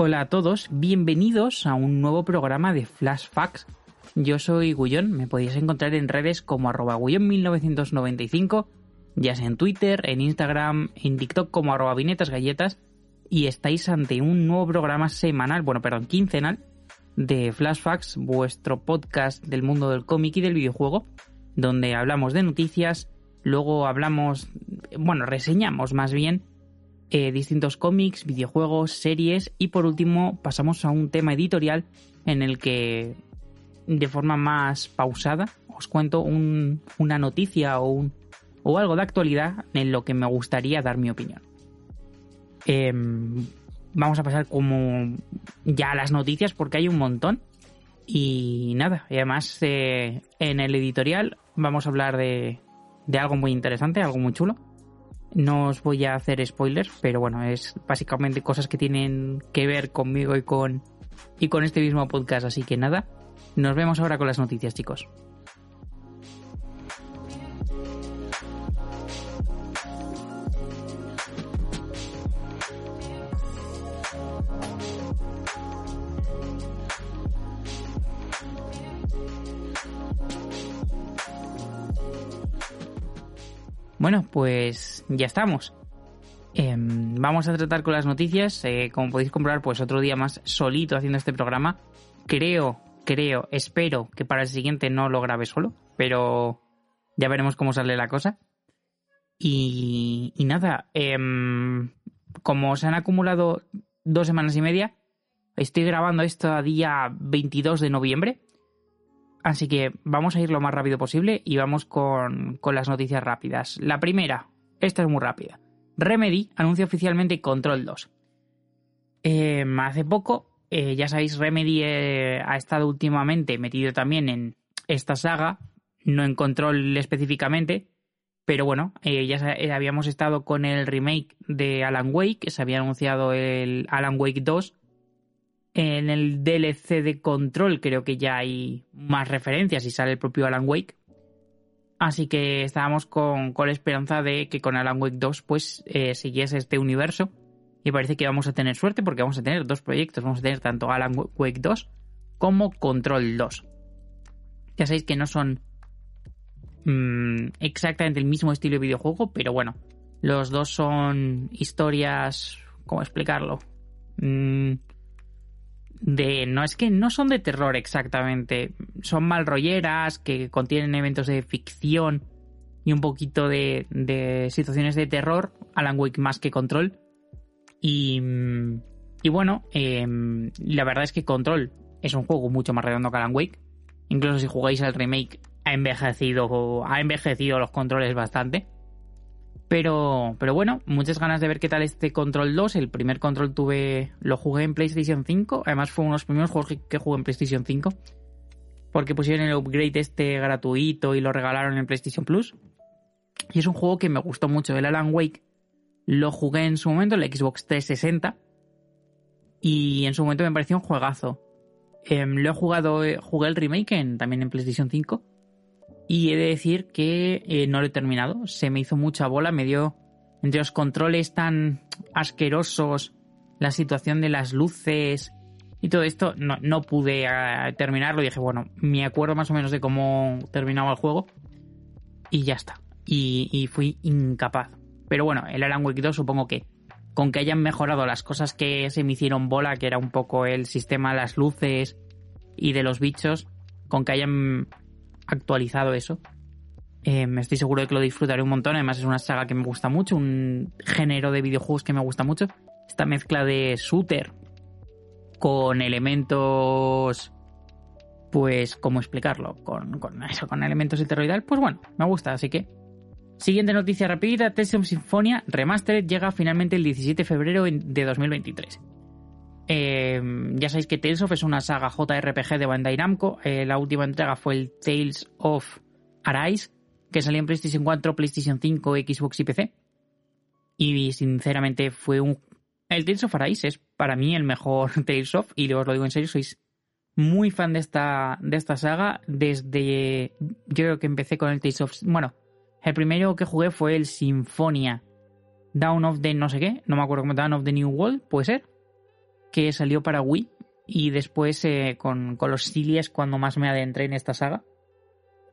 Hola a todos, bienvenidos a un nuevo programa de Flash Facts. Yo soy Gullón, me podéis encontrar en redes como arroba Gullón1995, ya sea en Twitter, en Instagram, en TikTok como arroba vinetas galletas, y estáis ante un nuevo programa semanal, bueno, perdón, quincenal, de Flash Facts, vuestro podcast del mundo del cómic y del videojuego, donde hablamos de noticias, luego hablamos, bueno, reseñamos más bien eh, distintos cómics, videojuegos, series y por último pasamos a un tema editorial en el que de forma más pausada os cuento una noticia o, un, o algo de actualidad en lo que me gustaría dar mi opinión. Em, vamos a pasar como ya a las noticias porque hay un montón. Y nada, y además eh, en el editorial vamos a hablar de algo muy interesante, algo muy chulo. No os voy a hacer spoilers, pero bueno, es básicamente cosas que tienen que ver conmigo y con, y con este mismo podcast. Así que nada, nos vemos ahora con las noticias, chicos. Bueno, pues ya estamos. Em, vamos a tratar con las noticias. Eh, como podéis comprobar, pues otro día más solito haciendo este programa. Creo, creo, espero que para el siguiente no lo grabe solo, pero ya veremos cómo sale la cosa. Y, nada, em, como se han acumulado dos semanas y media, estoy grabando esto a día 22 de noviembre. Así que vamos a ir lo más rápido posible y vamos con, las noticias rápidas. La primera, esta es muy rápida. Remedy anuncia oficialmente Control 2. Em, hace poco, eh, ya sabéis, Remedy eh, ha estado últimamente metido también en esta saga, no en Control específicamente, pero bueno, eh, ya habíamos estado con el remake de Alan Wake, se había anunciado el Alan Wake 2 en el DLC de Control creo que ya hay más referencias y sale el propio Alan Wake. Así que estábamos con, la esperanza de que con Alan Wake 2 pues eh, siguiese este universo. Y parece que vamos a tener suerte porque vamos a tener dos proyectos. Vamos a tener tanto Alan Wake 2 como Control 2. Ya sabéis que no son mm, exactamente el mismo estilo de videojuego, pero bueno, los dos son historias... ¿Cómo explicarlo? Mm, de no es que no son de terror exactamente, son malrolleras que contienen eventos de ficción y un poquito de, de situaciones de terror, Alan Wake más que Control. Y, y bueno, em, la verdad es que Control es un juego mucho más redondo que Alan Wake. Incluso si jugáis al remake, ha envejecido, ha envejecido los controles bastante. Pero, pero bueno, muchas ganas de ver qué tal este Control 2. El primer Control tuve, lo jugué en PlayStation 5. Además fue uno de los primeros juegos que, jugué en PlayStation 5. Porque pusieron el upgrade este gratuito y lo regalaron en PlayStation Plus. Y es un juego que me gustó mucho. El Alan Wake lo jugué en su momento en la Xbox 360. Y en su momento me pareció un juegazo. Em, lo he jugado, eh, jugué el remake también en PlayStation 5 y he de decir que eh, no lo he terminado. Se me hizo mucha bola, me dio entre los controles tan asquerosos, la situación de las luces y todo esto, no, no pude eh, terminarlo. Dije, bueno, me acuerdo más o menos de cómo terminaba el juego y ya está. Y, y fui incapaz. Pero bueno, el Alan Wake 2 supongo que con que hayan mejorado las cosas que se me hicieron bola, que era un poco el sistema de las luces y de los bichos, con que hayan actualizado eso. Eh, estoy seguro de que lo disfrutaré un montón. Además, es una saga que me gusta mucho, un género de videojuegos que me gusta mucho. Esta mezcla de shooter con elementos. Pues, ¿cómo explicarlo? Con, con eso, con elementos de. Pues bueno, me gusta, así que. Siguiente noticia rápida: Tales of Symphonia Remastered llega finalmente el 17 de febrero de 2023. Eh, ya sabéis que Tales of es una saga JRPG de Bandai Namco. Eh, la última entrega fue el Tales of Arise, que salió en PlayStation 4, PlayStation 5, Xbox y PC. Y sinceramente fue un... El Tales of Arise es para mí el mejor Tales of, y os lo digo en serio, sois muy fan de esta, de esta saga desde... Yo creo que empecé con el Tales of... Bueno, el primero que jugué fue el Sinfonia Down of the no sé qué, no me acuerdo cómo Down of the New World, puede ser que salió para Wii y después eh, con, con, los Cilia es cuando más me adentré en esta saga.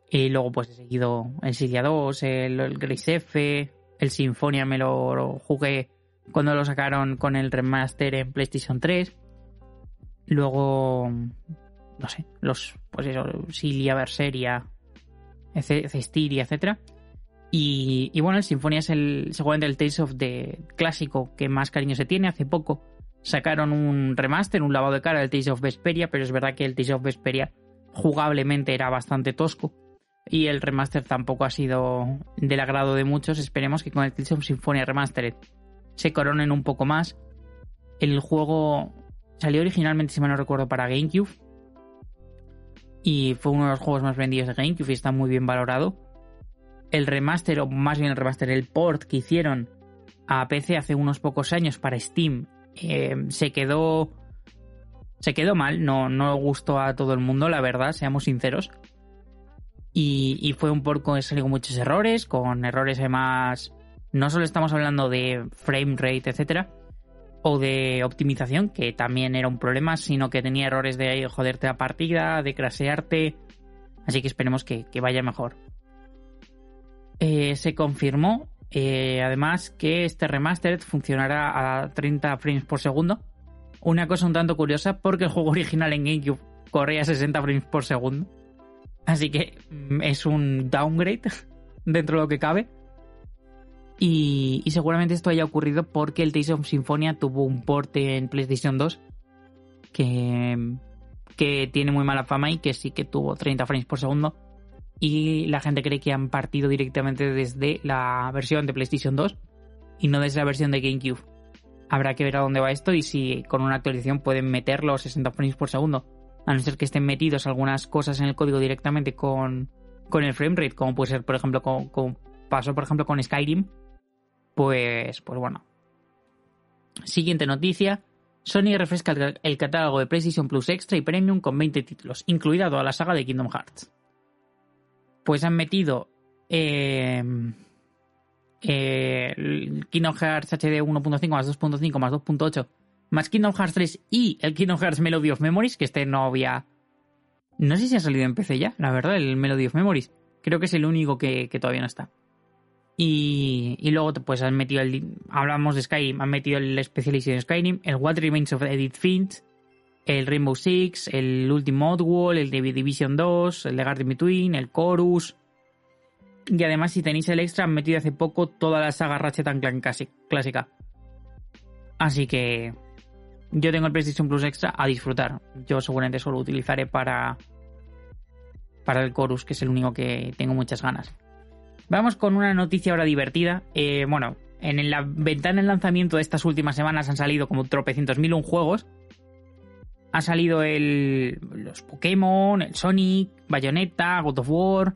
Y luego pues he seguido el Cilia 2, el, el F, el Sinfonia me lo, jugué cuando lo sacaron con el remaster en PlayStation 3. Luego, no sé, los, pues eso, Cilia, Berseria, Cestiria, etcétera. Y, y, bueno, el Sinfonia es el, seguramente el Tales of the clásico que más cariño se tiene. Hace poco sacaron un remaster, un lavado de cara del Tales of Vesperia, pero es verdad que el Tales of Vesperia jugablemente era bastante tosco y el remaster tampoco ha sido del agrado de muchos. Esperemos que con el Tales of Symphonia Remastered se coronen un poco más. El juego salió originalmente, si mal no recuerdo, para GameCube. Y fue uno de los juegos más vendidos de GameCube y está muy bien valorado. El remaster, o más bien el remaster, el port que hicieron a PC hace unos pocos años para Steam, eh, se quedó. Se quedó mal, no, no gustó a todo el mundo, la verdad, seamos sinceros. Y, fue un que salió con muchos errores, con errores además. No solo estamos hablando de frame rate, etcétera, o de optimización, que también era un problema, sino que tenía errores de joderte la partida, de crasearte. Así que esperemos que, vaya mejor. Eh, se confirmó, eh, además, que este remastered funcionará a 30 frames por segundo. Una cosa un tanto curiosa, porque el juego original en GameCube corría a 60 frames por segundo. Así que mm, es un downgrade dentro de lo que cabe. Y, seguramente esto haya ocurrido porque el Tales of Symphonia tuvo un porte en PlayStation 2 que, que tiene muy mala fama y que sí que tuvo 30 frames por segundo. Y la gente cree que han partido directamente desde la versión de PlayStation 2 y no desde la versión de GameCube. Habrá que ver a dónde va esto y si con una actualización pueden meter los 60 frames por segundo a no ser que estén metidos algunas cosas en el código directamente con, con el framerate, como puede ser, por ejemplo, como, pasó, por ejemplo, con Skyrim, pues, pues bueno. Siguiente noticia. Sony refresca el catálogo de PlayStation Plus Extra y Premium con 20 títulos, incluida toda la saga de Kingdom Hearts. Pues han metido eh, eh, Kingdom Hearts HD 1.5 más 2.5 más 2.8 más Kingdom Hearts 3 y el Kingdom Hearts Melody of Memories, que este no había... No sé si ha salido en PC ya, la verdad, el Melody of Memories. Creo que es el único que, todavía no está. Y, y, luego pues han metido el... Hablamos de Skyrim, han metido el Special Edition Skyrim, el What Remains of Edith Finch, el Rainbow Six, el Ultimate Wall, el Division 2, el The Garden Between, el Chorus... Y además, si tenéis el extra, han metido hace poco toda la saga Ratchet Clank clásica. Así que yo tengo el PlayStation Plus Extra a disfrutar. Yo seguramente solo utilizaré para, para el Chorus, que es el único que tengo muchas ganas. Vamos con una noticia ahora divertida. Eh, bueno, en la ventana de lanzamiento de estas últimas semanas han salido como tropecientos mil un juegos. Ha salido el, los Pokémon, el Sonic, Bayonetta, God of War.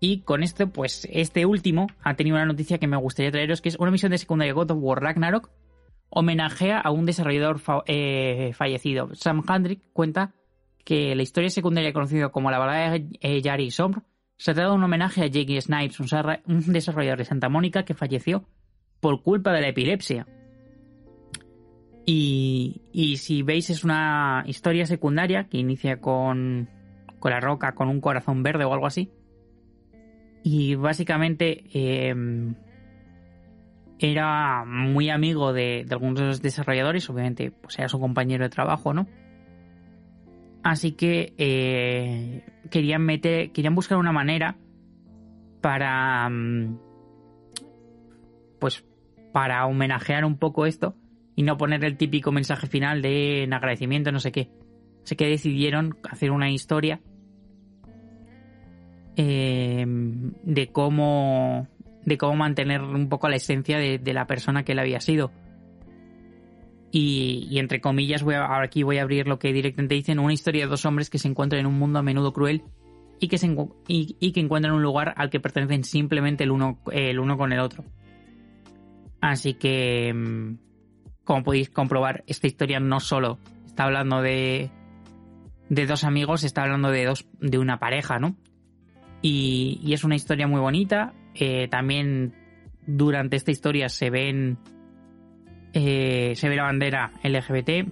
Y con esto, pues este último ha tenido una noticia que me gustaría traeros, que es una misión de secundaria God of War Ragnarok homenajea a un desarrollador eh, fallecido. Sam Hendrick cuenta que la historia secundaria conocida como la balada de eh, Yari Sombr se trata de un homenaje a Jake Snipes, un desarrollador de Santa Mónica que falleció por culpa de la epilepsia. Y, si veis es una historia secundaria que inicia con, la roca, con un corazón verde o algo así. Y básicamente em, era muy amigo de, algunos de los desarrolladores, obviamente pues era su compañero de trabajo, ¿no? Así que eh, querían meter, querían buscar una manera para, mm, pues, para homenajear un poco esto y no poner el típico mensaje final de en agradecimiento, no sé qué. Así que decidieron hacer una historia eh, de cómo de cómo mantener un poco la esencia de, la persona que él había sido. Y, entre comillas, voy a, aquí voy a abrir lo que directamente dicen, una historia de dos hombres que se encuentran en un mundo a menudo cruel y que, se, y, que encuentran un lugar al que pertenecen simplemente el uno, el uno con el otro. Así que, mm, como podéis comprobar, esta historia no solo está hablando de, de dos amigos, está hablando de, dos, de una pareja, ¿no? Y, es una historia muy bonita, eh, también durante esta historia se ven. Eh, se ve la bandera LGBT.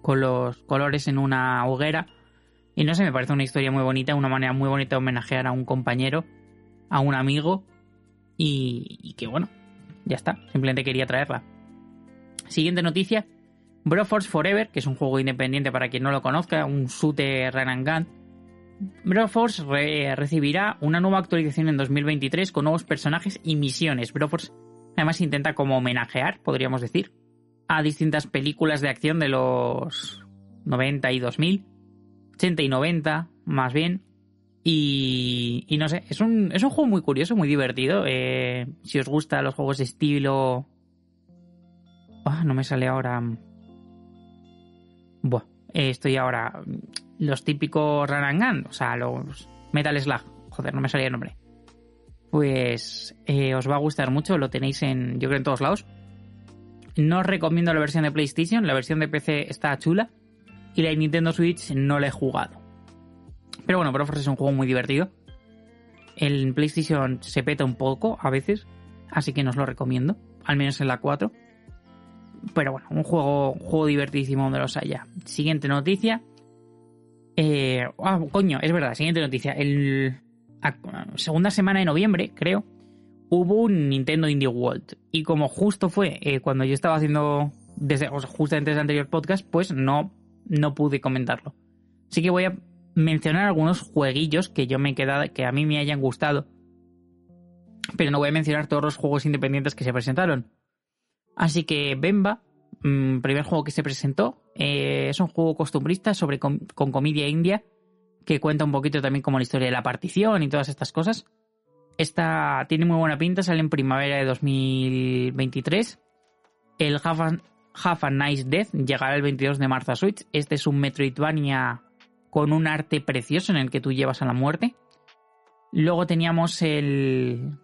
con los colores en una hoguera. Y no sé, me parece una historia muy bonita, una manera muy bonita de homenajear a un compañero, a un amigo. Y que bueno, ya está, simplemente quería traerla. Siguiente noticia. Broforce Forever, que es un juego independiente para quien no lo conozca, un shooter run and gun. Broforce recibirá una nueva actualización en 2023 con nuevos personajes y misiones. Broforce además intenta como homenajear, podríamos decir, a distintas películas de acción de los 90 y 2000, 80 y 90 más bien. Y, no sé, es un, es un juego muy curioso, muy divertido. Eh, si os gustan los juegos de estilo... No me sale ahora... Buah, estoy ahora... Los típicos Run o sea, los Metal Slug. Joder, no me salía el nombre. Pues eh, os va a gustar mucho, lo tenéis en, yo creo, en todos lados. No os recomiendo la versión de PlayStation, la versión de PC está chula. Y la de Nintendo Switch no la he jugado. Pero bueno, Broforce es un juego muy divertido. El PlayStation se peta un poco a veces, así que no os lo recomiendo, al menos en la 4. Pero bueno, un juego, juego divertidísimo donde los haya. Siguiente noticia. Eh, ah, coño, es verdad, siguiente noticia. El segunda semana de noviembre, creo, hubo un Nintendo Indie World. Y como justo fue eh, cuando yo estaba haciendo, desde, o sea, justamente desde el anterior podcast, pues no, no pude comentarlo. Así que voy a mencionar algunos jueguillos que yo me he quedado, que a mí me hayan gustado. Pero no voy a mencionar todos los juegos independientes que se presentaron. Así que Bemba, mm, primer juego que se presentó, eh, es un juego costumbrista sobre con, comedia india que cuenta un poquito también como la historia de la partición y todas estas cosas. Esta tiene muy buena pinta, sale en primavera de 2023. El Half a, Nice Death llegará el 22 de marzo a Switch. Este es un Metroidvania con un arte precioso en el que tú llevas a la muerte. Luego teníamos el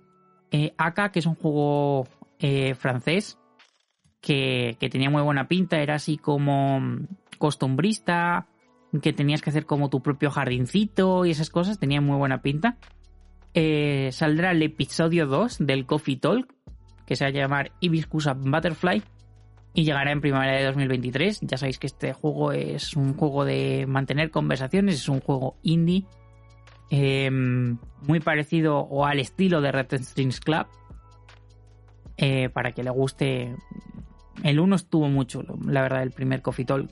eh, Aka, que es un juego eh, francés que, tenía muy buena pinta, era así como costumbrista, que tenías que hacer como tu propio jardincito y esas cosas, tenía muy buena pinta. Eh, saldrá el episodio 2 del Coffee Talk, que se va a llamar Hibiscus Butterfly, y llegará en primavera de 2023. Ya sabéis que este juego es un juego de mantener conversaciones, es un juego indie, em, muy parecido o al estilo de Red Strings Club. Eh, para que le guste. El 1 estuvo mucho, la verdad, el primer Coffee Talk.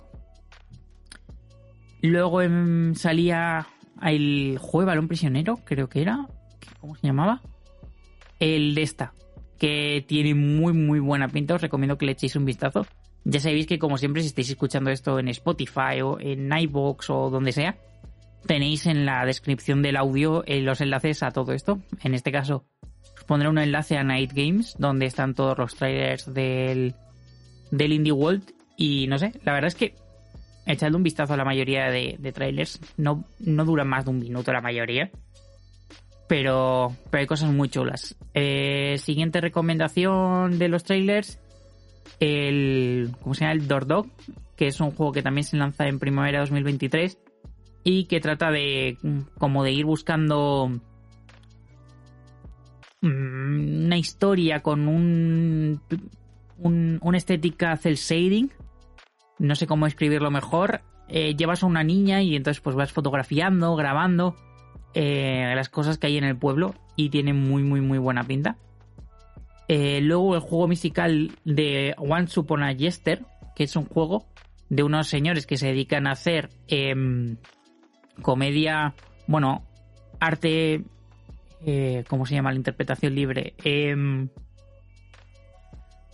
Luego em, salía el juego balón prisionero, creo que era. ¿Cómo se llamaba? El de esta, que tiene muy muy buena pinta. Os recomiendo que le echéis un vistazo. Ya sabéis que como siempre si estáis escuchando esto en Spotify o en iBox o donde sea, tenéis en la descripción del audio eh, los enlaces a todo esto. En este caso, os pondré un enlace a Night Games donde están todos los trailers del, del Indie World. Y no sé, la verdad es que echadle un vistazo a la mayoría de, trailers. No, no duran más de un minuto la mayoría. Pero, pero hay cosas muy chulas. Eh, siguiente recomendación de los trailers. El. ¿Cómo se llama? El Dog, que es un juego que también se lanza en primavera 2023. Y que trata de. como de ir buscando. Mm, una historia con un. Un una estética cel shading no sé cómo escribirlo mejor, eh, llevas a una niña y entonces pues vas fotografiando, grabando eh, las cosas que hay en el pueblo y tiene muy muy muy buena pinta. Eh, luego el juego musical de One Upon a Yester, que es un juego de unos señores que se dedican a hacer em, comedia, bueno, arte, ¿cómo se llama? La interpretación libre.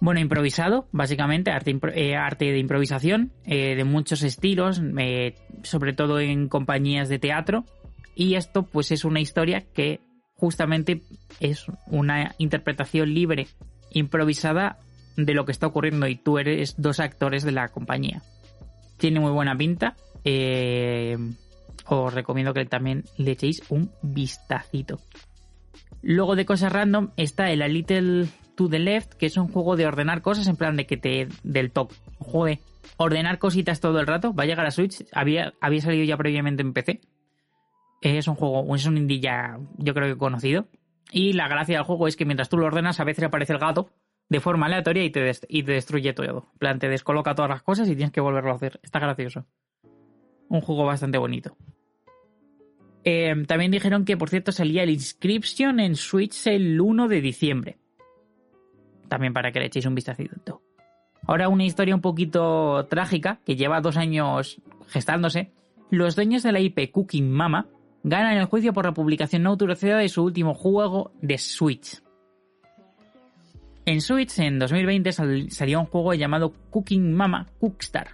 Bueno, improvisado, básicamente, arte, eh, de improvisación, eh, de muchos estilos, eh, sobre todo en compañías de teatro. Y esto, pues, es una historia que justamente es una interpretación libre, improvisada de lo que está ocurriendo y tú eres dos actores de la compañía. Tiene muy buena pinta. os recomiendo que también le echéis un vistacito. Luego de cosas random está el Little to the Left, que es un juego de ordenar cosas en plan de que te del top. Joder, ordenar cositas todo el rato. Va a llegar a Switch. Había, había salido ya previamente en PC. Es un juego, es un indie ya, yo creo que conocido. Y la gracia del juego es que mientras tú lo ordenas, a veces aparece el gato de forma aleatoria y te, y te destruye todo. En plan, te descoloca todas las cosas y tienes que volverlo a hacer. Está gracioso. Un juego bastante bonito. Eh, también dijeron que, por cierto, salía el Inscription en Switch el 1 de diciembre. También para que le echéis un vistacito. Ahora una historia un poquito trágica, que lleva dos años gestándose. Los dueños de la IP Cooking Mama ganan el juicio por la publicación no autorizada de su último juego de Switch. En Switch en 2020 salió un juego llamado Cooking Mama Cookstar,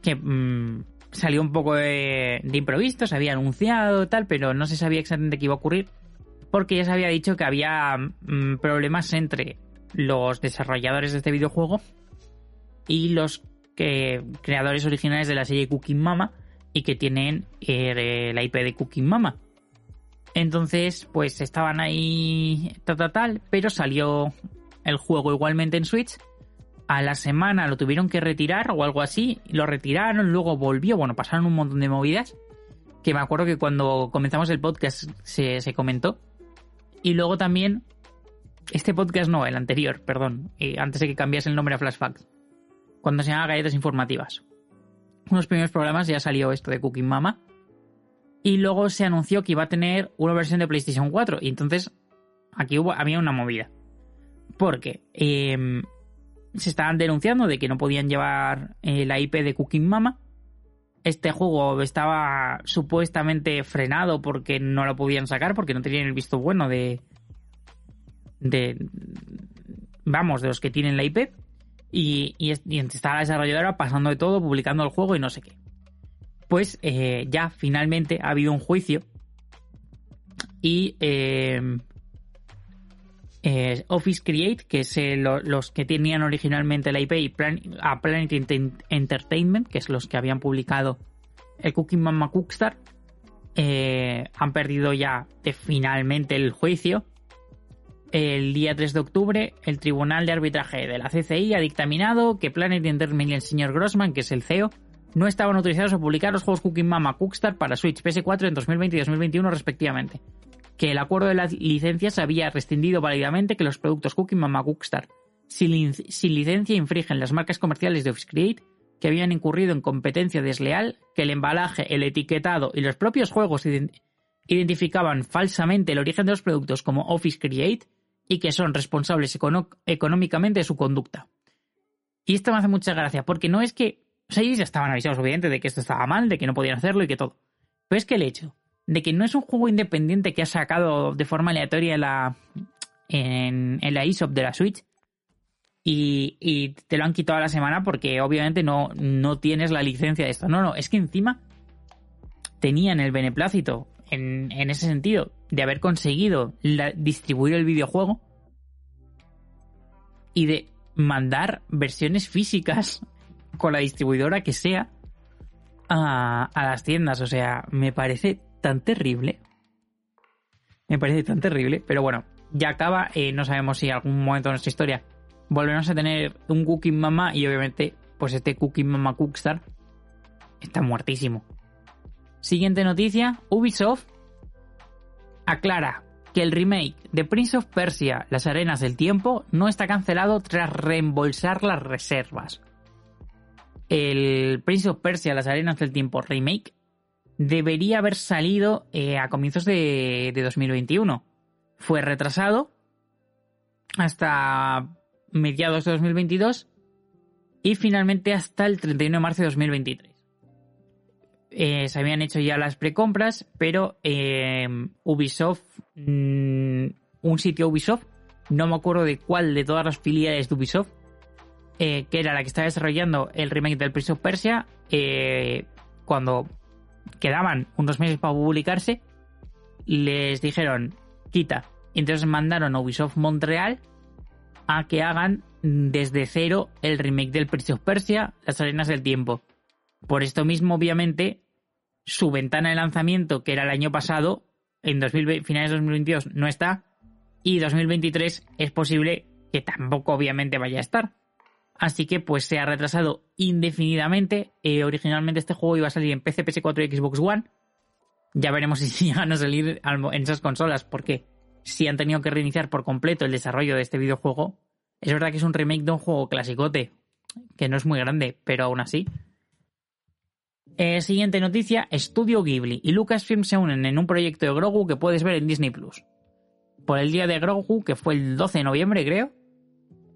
que mm, salió un poco de, improviso, se había anunciado tal, pero no se sabía exactamente qué iba a ocurrir, porque ya se había dicho que había mm, problemas entre los desarrolladores de este videojuego y los creadores originales de la serie Cooking Mama y que tienen eh, la IP de Cooking Mama. Entonces, pues estaban ahí tal, tal, tal, pero salió el juego igualmente en Switch. A la semana lo tuvieron que retirar o algo así, lo retiraron, luego volvió, bueno, pasaron un montón de movidas, que me acuerdo que cuando comenzamos el podcast se, se comentó. Y luego también este podcast no, el anterior, perdón. Eh, antes de que cambiase el nombre a Flashbacks. Cuando se llama Galletas Informativas. Unos primeros programas ya salió esto de Cooking Mama. Y luego se anunció que iba a tener una versión de PlayStation 4. Y entonces aquí hubo, había una movida. Porque em, se estaban denunciando de que no podían llevar eh, la IP de Cooking Mama. Este juego estaba supuestamente frenado porque no lo podían sacar, porque no tenían el visto bueno de, de, vamos, de los que tienen la IP. Y, y, está la desarrolladora pasando de todo, publicando el juego y no sé qué. Pues eh, ya finalmente ha habido un juicio y em, eh, Office Create, que es eh, los que tenían originalmente la IP, y a Planet Entertainment, que es los que habían publicado el Cooking Mama Cookstar, han perdido ya finalmente el juicio el día 3 de octubre, el Tribunal de Arbitraje de la CCI ha dictaminado que Planet Entertainment y el señor Grossman, que es el CEO, no estaban autorizados a publicar los juegos Cooking Mama Cookstar para Switch PS4 en 2020 y 2021 respectivamente. Que el acuerdo de las licencias había rescindido válidamente que los productos Cooking Mama Cookstar sin, licencia infringen las marcas comerciales de Office Create, que habían incurrido en competencia desleal, que el embalaje, el etiquetado y los propios juegos identificaban falsamente el origen de los productos como Office Create, y que son responsables económicamente de su conducta. Y esto me hace mucha gracia, porque no es que. O sea, ellos ya estaban avisados, obviamente, de que esto estaba mal, de que no podían hacerlo y que todo. Pero es que el hecho de que no es un juego independiente que ha sacado de forma aleatoria la, en, la eShop de la Switch y, y, te lo han quitado a la semana porque obviamente no, no tienes la licencia de esto. No, no, es que encima tenían el beneplácito en, ese sentido, de haber conseguido distribuir el videojuego y de mandar versiones físicas con la distribuidora que sea a, las tiendas. O sea, me parece tan terrible. Me parece tan terrible. Pero bueno, ya acaba. Eh, no sabemos si en algún momento de nuestra historia volveremos a tener un Cooking Mama y obviamente pues este Cooking Mama Cookstar está muertísimo. Siguiente noticia, Ubisoft aclara que el remake de Prince of Persia, Las Arenas del Tiempo, no está cancelado tras reembolsar las reservas. El Prince of Persia, Las Arenas del Tiempo remake debería haber salido eh, a comienzos de, de 2021. Fue retrasado hasta mediados de 2022 y finalmente hasta el 31 de marzo de 2023. Eh, se habían hecho ya las precompras, pero eh, Ubisoft, mm, un sitio Ubisoft, no me acuerdo de cuál de todas las filiales de Ubisoft, eh, que era la que estaba desarrollando el remake del Prince of Persia, cuando quedaban unos meses para publicarse, les dijeron, quita. Entonces mandaron a Ubisoft Montreal a que hagan desde cero el remake del Prince of Persia, Las Arenas del Tiempo. Por esto mismo, obviamente, su ventana de lanzamiento, que era el año pasado, en 2020, finales de 2022 no está, y 2023 es posible que tampoco obviamente vaya a estar. Así que pues se ha retrasado indefinidamente. Eh, originalmente este juego iba a salir en PC, PS4 y Xbox One. Ya veremos si llegan a salir en esas consolas, porque si han tenido que reiniciar por completo el desarrollo de este videojuego, Es verdad que es un remake de un juego clasicote, que no es muy grande, pero aún así. Eh, siguiente noticia, Studio Ghibli y Lucasfilm se unen en un proyecto de Grogu que puedes ver en Disney Plus. Por el día de Grogu, que fue el 12 de noviembre, creo,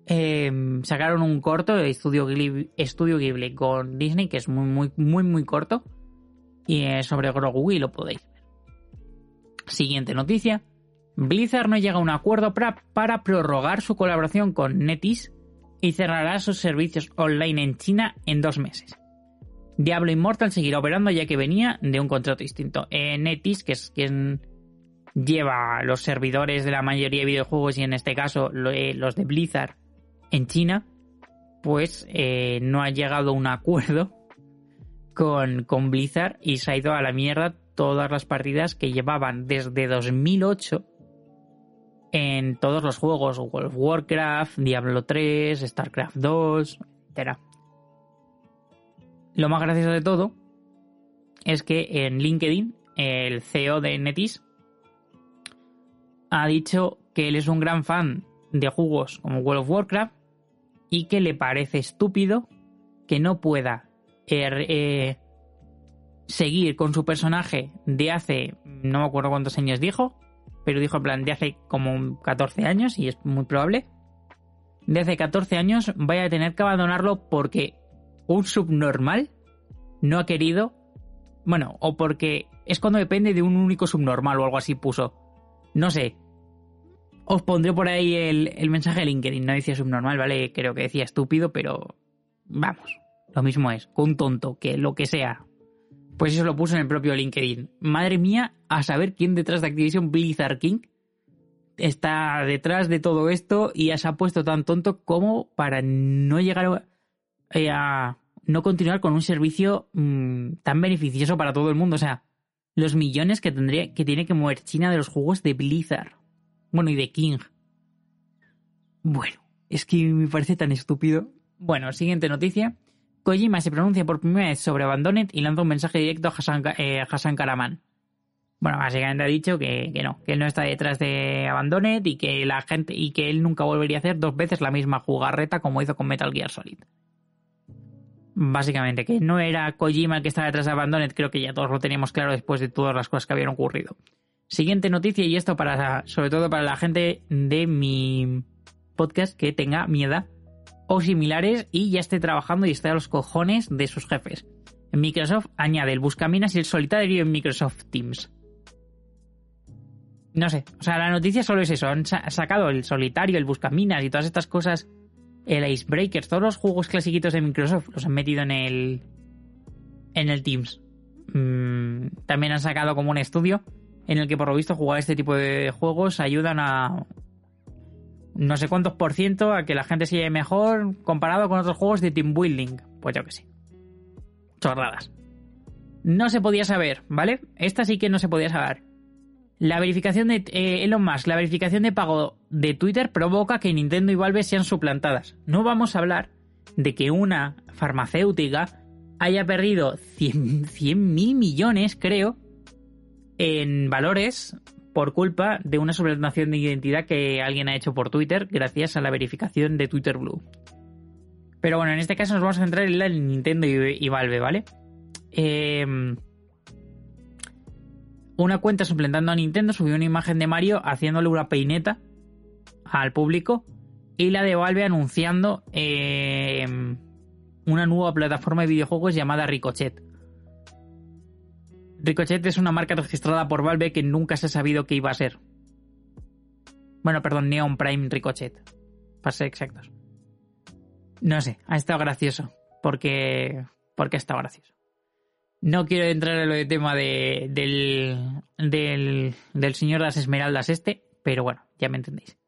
eh, sacaron un corto de Studio Ghibli, con Disney, que es muy, muy, muy, muy corto. Y es sobre Grogu y lo podéis ver. Siguiente noticia. Blizzard no llega a un acuerdo para, para prorrogar su colaboración con Netis y cerrará sus servicios online en China en dos meses. Diablo Immortal seguirá operando ya que venía de un contrato distinto. Eh, Netis, que es quien lleva los servidores de la mayoría de videojuegos y en este caso eh, los de Blizzard en China, pues eh, no ha llegado a un acuerdo con, con Blizzard y se ha ido a la mierda todas las partidas que llevaban desde 2008 en todos los juegos, World of Warcraft, Diablo 3, StarCraft 2, etc. Lo más gracioso de todo es que en LinkedIn el CEO de Netis ha dicho que él es un gran fan de juegos como World of Warcraft y que le parece estúpido que no pueda er, eh, seguir con su personaje de hace, no me acuerdo cuántos años dijo, pero dijo en plan de hace como 14 años y es muy probable, de hace 14 años vaya a tener que abandonarlo porque un subnormal no ha querido, bueno, o porque es cuando depende de un único subnormal o algo así puso. No sé. Os pondré por ahí el, mensaje de LinkedIn, no decía subnormal, ¿vale? Creo que decía estúpido, pero vamos, lo mismo es, un tonto, que lo que sea. Pues eso lo puso en el propio LinkedIn. Madre mía, a saber quién detrás de Activision Blizzard King está detrás de todo esto y se ha puesto tan tonto como para no llegar a, eh, no continuar con un servicio mm, tan beneficioso para todo el mundo. O sea, los millones que tendría que tiene que mover China de los juegos de Blizzard. Bueno, y de King. Bueno, es que me parece tan estúpido. Bueno, siguiente noticia. Kojima se pronuncia por primera vez sobre Abandoned y lanza un mensaje directo a Hassan, eh, Karaman. Bueno, básicamente ha dicho que, que, no, que él no está detrás de Abandoned y que la gente y que él nunca volvería a hacer dos veces la misma jugarreta como hizo con Metal Gear Solid. Básicamente, que no era Kojima el que estaba detrás de Abandoned, creo que ya todos lo teníamos claro después de todas las cosas que habían ocurrido. Siguiente noticia, y esto para, sobre todo para la gente de mi podcast que tenga miedo o similares y ya esté trabajando y esté a los cojones de sus jefes. Microsoft añade el Buscaminas y el solitario en Microsoft Teams. No sé, o sea, la noticia solo es eso. Han sacado el solitario, el Buscaminas y todas estas cosas el Icebreakers, todos los juegos clasiquitos de Microsoft los han metido en el en el Teams. Mm, también han sacado como un estudio en el que por lo visto jugar este tipo de juegos ayudan a no sé cuántos por ciento a que la gente se lleve mejor comparado con otros juegos de team building. Pues yo que sé. Chorradas. No se podía saber, ¿vale? Esta sí que no se podía saber. La verificación de eh, Elon Musk, la verificación de pago de Twitter provoca que Nintendo y Valve sean suplantadas. No vamos a hablar de que una farmacéutica haya perdido 100 mil millones, creo, en valores por culpa de una suplantación de identidad que alguien ha hecho por Twitter gracias a la verificación de Twitter Blue. Pero bueno, en este caso nos vamos a centrar en la Nintendo y, y Valve, ¿vale? Eh, una cuenta suplantando a Nintendo subió una imagen de Mario haciéndole una peineta al público y la de Valve anunciando eh, una nueva plataforma de videojuegos llamada Ricochet. Ricochet es una marca registrada por Valve que nunca se ha sabido qué iba a ser. Bueno, perdón, Neon Prime Ricochet, para ser exactos. No sé, ha estado gracioso, porque, porque ha estado gracioso. No quiero entrar en lo de tema de, del, del, del señor de las esmeraldas este, pero bueno, ya me entendéis.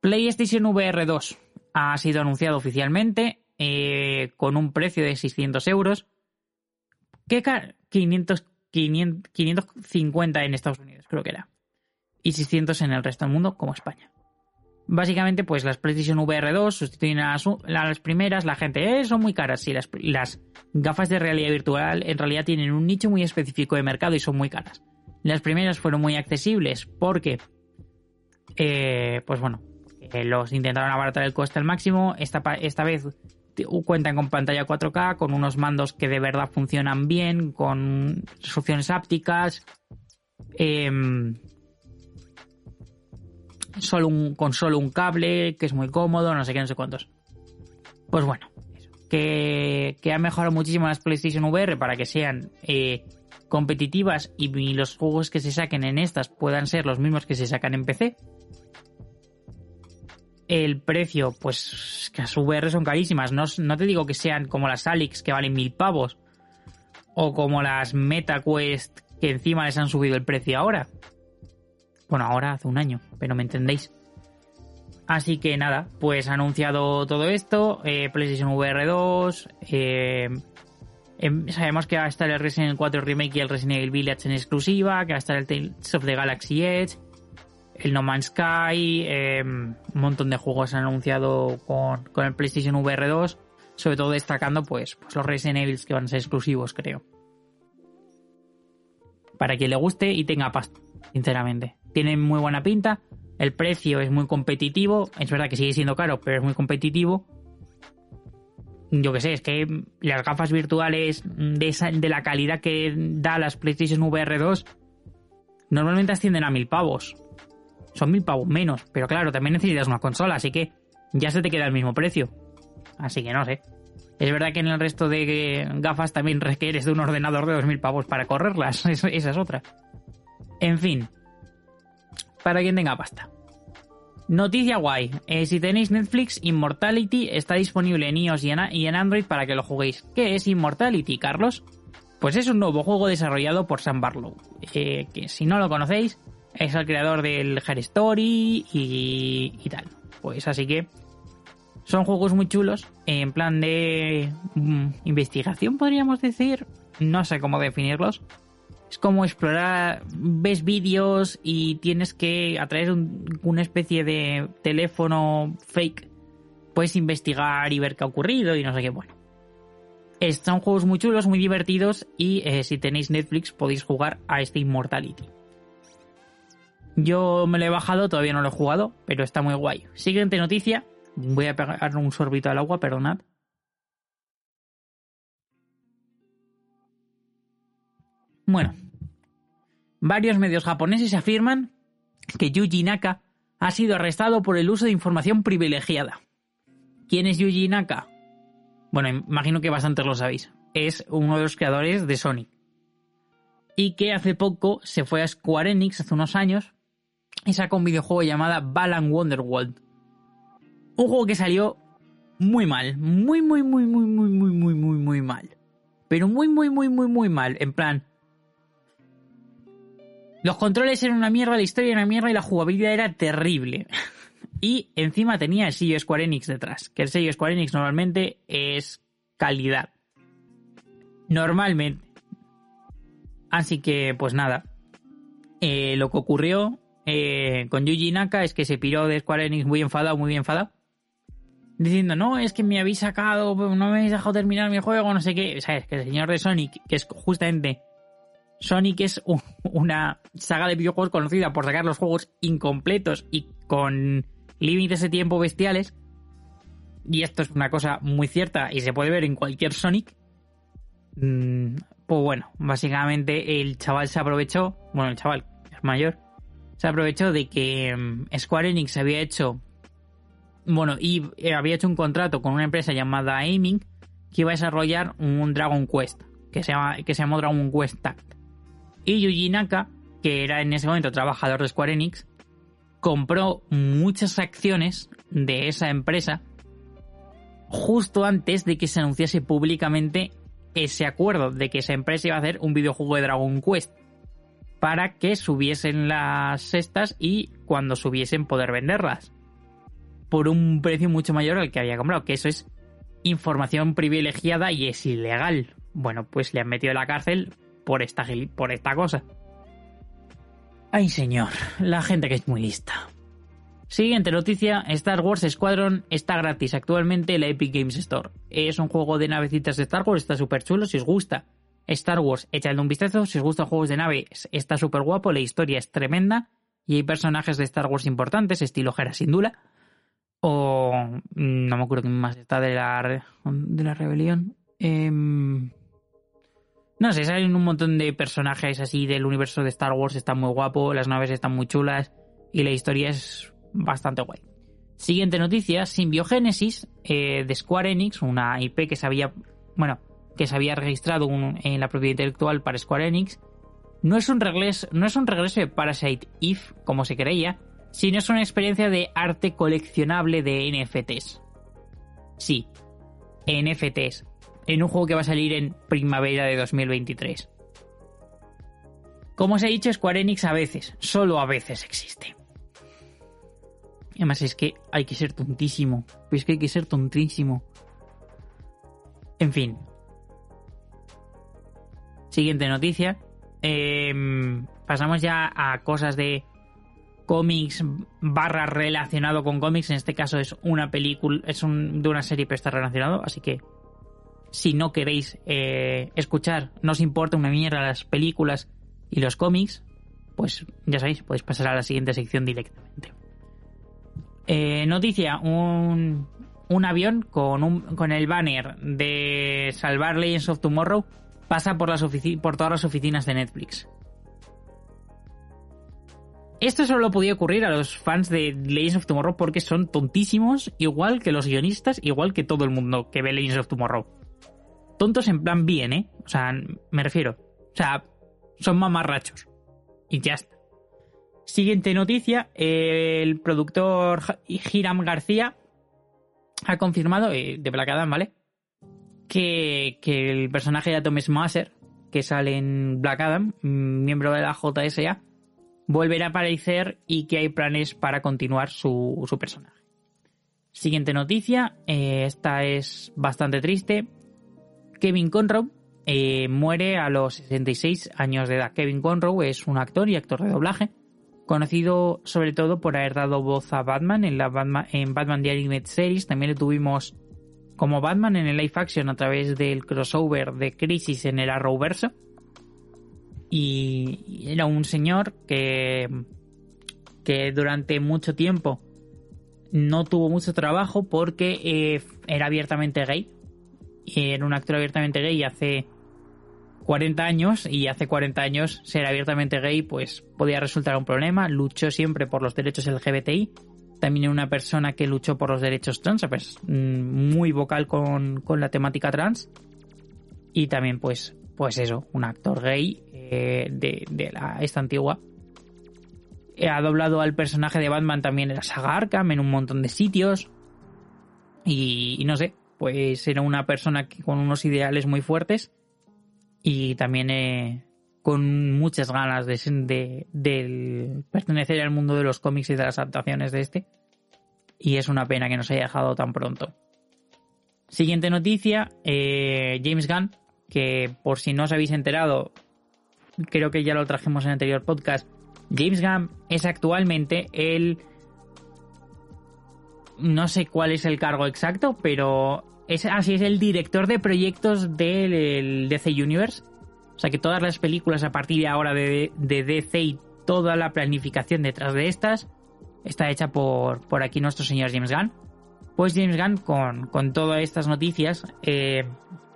PlayStation VR 2 ha sido anunciado oficialmente eh, con un precio de 600 euros. ¿Qué 500, 500, 550 en Estados Unidos, creo que era. Y 600 en el resto del mundo, como España. Básicamente, pues las PlayStation VR 2 sustituyen a las, primeras. La gente, eh, son muy caras. Sí, las, gafas de realidad virtual en realidad tienen un nicho muy específico de mercado y son muy caras. Las primeras fueron muy accesibles porque, eh, pues bueno, los intentaron abaratar el coste al máximo. Esta, esta vez cuentan con pantalla 4K, con unos mandos que de verdad funcionan bien, con resoluciones ápticas. Em, solo un, con solo un cable, que es muy cómodo, no sé qué, no sé cuántos. Pues bueno, que, que ha mejorado muchísimo las PlayStation VR para que sean eh, competitivas y los juegos que se saquen en estas puedan ser los mismos que se sacan en PC. El precio, pues que las VR son carísimas. No, no te digo que sean como las Alix que valen mil pavos. O como las MetaQuest que encima les han subido el precio ahora. Bueno, ahora hace un año, pero me entendéis. Así que nada, pues ha anunciado todo esto, eh, PlayStation VR 2, eh, em, sabemos que va a estar el Resident Evil 4 Remake y el Resident Evil Village en exclusiva, que va a estar el Tales of the Galaxy Edge, el No Man's Sky, em, un montón de juegos han anunciado con, con, el PlayStation VR 2, sobre todo destacando pues, pues los Resident Evil que van a ser exclusivos, creo. Para quien le guste y tenga pasta, sinceramente tiene muy buena pinta. El precio es muy competitivo. Es verdad que sigue siendo caro, pero es muy competitivo. Yo que sé, es que las gafas virtuales de, de la calidad que da las PlayStation VR 2 normalmente ascienden a mil pavos. Son mil pavos menos, pero claro, también necesitas una consola, así que ya se te queda el mismo precio. Así que no sé. Es verdad que en el resto de gafas también requieres de un ordenador de 2.000 pavos para correrlas. Esa es otra. En fin, para quien tenga pasta. Noticia guay. Eh, si tenéis Netflix, Immortality está disponible en iOS y en, Android para que lo juguéis. ¿Qué es Immortality, Carlos? Pues es un nuevo juego desarrollado por Sam Barlow. Eh, que si no lo conocéis, es el creador del Her Story y, y tal. Pues así que son juegos muy chulos, en plan de mm, investigación podríamos decir. No sé cómo definirlos es como explorar, ves vídeos y tienes que, a través de una especie de teléfono fake, puedes investigar y ver qué ha ocurrido y no sé qué, bueno. Son juegos muy chulos, muy divertidos y eh, si tenéis Netflix podéis jugar a este Immortality. Yo me lo he bajado, todavía no lo he jugado, pero está muy guay. Siguiente noticia, voy a pegar un sorbito al agua, perdonad. Bueno, varios medios japoneses afirman que Yuji Naka ha sido arrestado por el uso de información privilegiada. ¿Quién es Yuji Naka? Bueno, imagino que bastantes lo sabéis. Es uno de los creadores de Sonic. Y que hace poco se fue a Square Enix, hace unos años, y sacó un videojuego llamado Balan Wonderworld. Un juego que salió muy mal. Muy, muy, muy, muy, muy, muy, muy, muy, muy mal. Pero muy, muy, muy, muy, muy mal. En plan, los controles eran una mierda, la historia era una mierda y la jugabilidad era terrible. y encima tenía el sello Square Enix detrás, que el sello Square Enix normalmente es calidad. Normalmente. Así que, pues nada. Eh, lo que ocurrió eh, con Yuji Naka es que se piró de Square Enix muy enfadado, muy enfadado. Diciendo, no, es que me habéis sacado, no me habéis dejado terminar mi juego, no sé qué. O sea, es que el señor de Sonic, que es justamente Sonic es una saga de videojuegos conocida por sacar los juegos incompletos y con límites de tiempo bestiales. Y esto es una cosa muy cierta y se puede ver en cualquier Sonic. Mm, pues bueno, básicamente el chaval se aprovechó, bueno, el chaval es mayor, se aprovechó de que mm, Square Enix había hecho, bueno, y eh, había hecho un contrato con una empresa llamada Aiming que iba a desarrollar un Dragon Quest, que se, llama, que se llamó Dragon Quest Tact. Y Yuji Naka, que era en ese momento trabajador de Square Enix, compró muchas acciones de esa empresa justo antes de que se anunciase públicamente ese acuerdo de que esa empresa iba a hacer un videojuego de Dragon Quest para que subiesen las cestas y cuando subiesen poder venderlas por un precio mucho mayor al que había comprado, que eso es información privilegiada y es ilegal. Bueno, pues le han metido en la cárcel por esta, por esta cosa. Ay señor, la gente que es muy lista. Siguiente noticia, Star Wars Squadron está gratis actualmente en la Epic Games Store. Es un juego de navecitas de Star Wars, está súper chulo, si os gusta Star Wars, echadle un vistazo, si os gustan juegos de naves, está súper guapo, la historia es tremenda y hay personajes de Star Wars importantes, estilo Hera Syndulla. O mm, no me acuerdo quién más está de la, de la rebelión. Em, no sé, salen un montón de personajes así del universo de Star Wars, está muy guapo, las naves están muy chulas y la historia es bastante guay. Siguiente noticia, Symbiogénesis eh, de Square Enix, una IP que se había, bueno, que se había registrado en la propiedad intelectual para Square Enix, no es un regreso, no es un regreso de Parasite Eve, como se creía, sino es una experiencia de arte coleccionable de NFTs. Sí, NFTs, en un juego que va a salir en primavera de 2023. Como os he dicho, Square Enix a veces, solo a veces existe. Además es que hay que ser tontísimo. Pues que hay que ser tontísimo. En fin. Siguiente noticia. Em, pasamos ya a cosas de cómics barra relacionado con cómics. En este caso es una película, es de una serie pero está relacionado. Así que si no queréis eh, escuchar, no os importa una mierda las películas y los cómics, pues ya sabéis, podéis pasar a la siguiente sección directamente. Eh, noticia, un, un avión con, un, con el banner de Salvar Legends of Tomorrow pasa por, todas las oficinas de Netflix. Esto solo podía ocurrir a los fans de Legends of Tomorrow porque son tontísimos, igual que los guionistas, igual que todo el mundo que ve Legends of Tomorrow. Tontos en plan bien, ¿eh? O sea, me refiero. O sea, son mamarrachos. Y ya está. Siguiente noticia, el productor Hiram García ha confirmado, eh, de Black Adam, ¿vale? Que, el personaje de Atom Smasher, que sale en Black Adam, miembro de la JSA, volverá a aparecer y que hay planes para continuar su, personaje. Siguiente noticia, eh, esta es bastante triste. Kevin Conroe eh, muere a los 66 años de edad. Kevin Conroe es un actor y actor de doblaje conocido sobre todo por haber dado voz a Batman en, la Batman, The Animated Series. También le tuvimos como Batman en el live action a través del crossover de Crisis en el Arrowverso. Y era un señor que, que durante mucho tiempo no tuvo mucho trabajo porque eh, era abiertamente gay. Era un actor abiertamente gay hace 40 años y hace 40 años ser abiertamente gay pues podía resultar un problema. Luchó siempre por los derechos LGBTI. También era una persona que luchó por los derechos trans, pues mm, muy vocal con, la temática trans. Y también pues, pues eso, un actor gay eh, de, la, esta antigua. Ha doblado al personaje de Batman también en la saga Arkham, en un montón de sitios. Y no sé, pues era una persona que, con unos ideales muy fuertes y también eh, con muchas ganas de, pertenecer al mundo de los cómics y de las adaptaciones de este. Y es una pena que nos haya dejado tan pronto. Siguiente noticia, eh, James Gunn, que por si no os habéis enterado, creo que ya lo trajimos en el anterior podcast, James Gunn es actualmente el... No sé cuál es el cargo exacto, pero es, así es el director de proyectos del DC Universe. O sea que todas las películas a partir de ahora de, DC y toda la planificación detrás de estas está hecha por, por aquí nuestro señor James Gunn. Pues James Gunn con, con todas estas noticias, eh,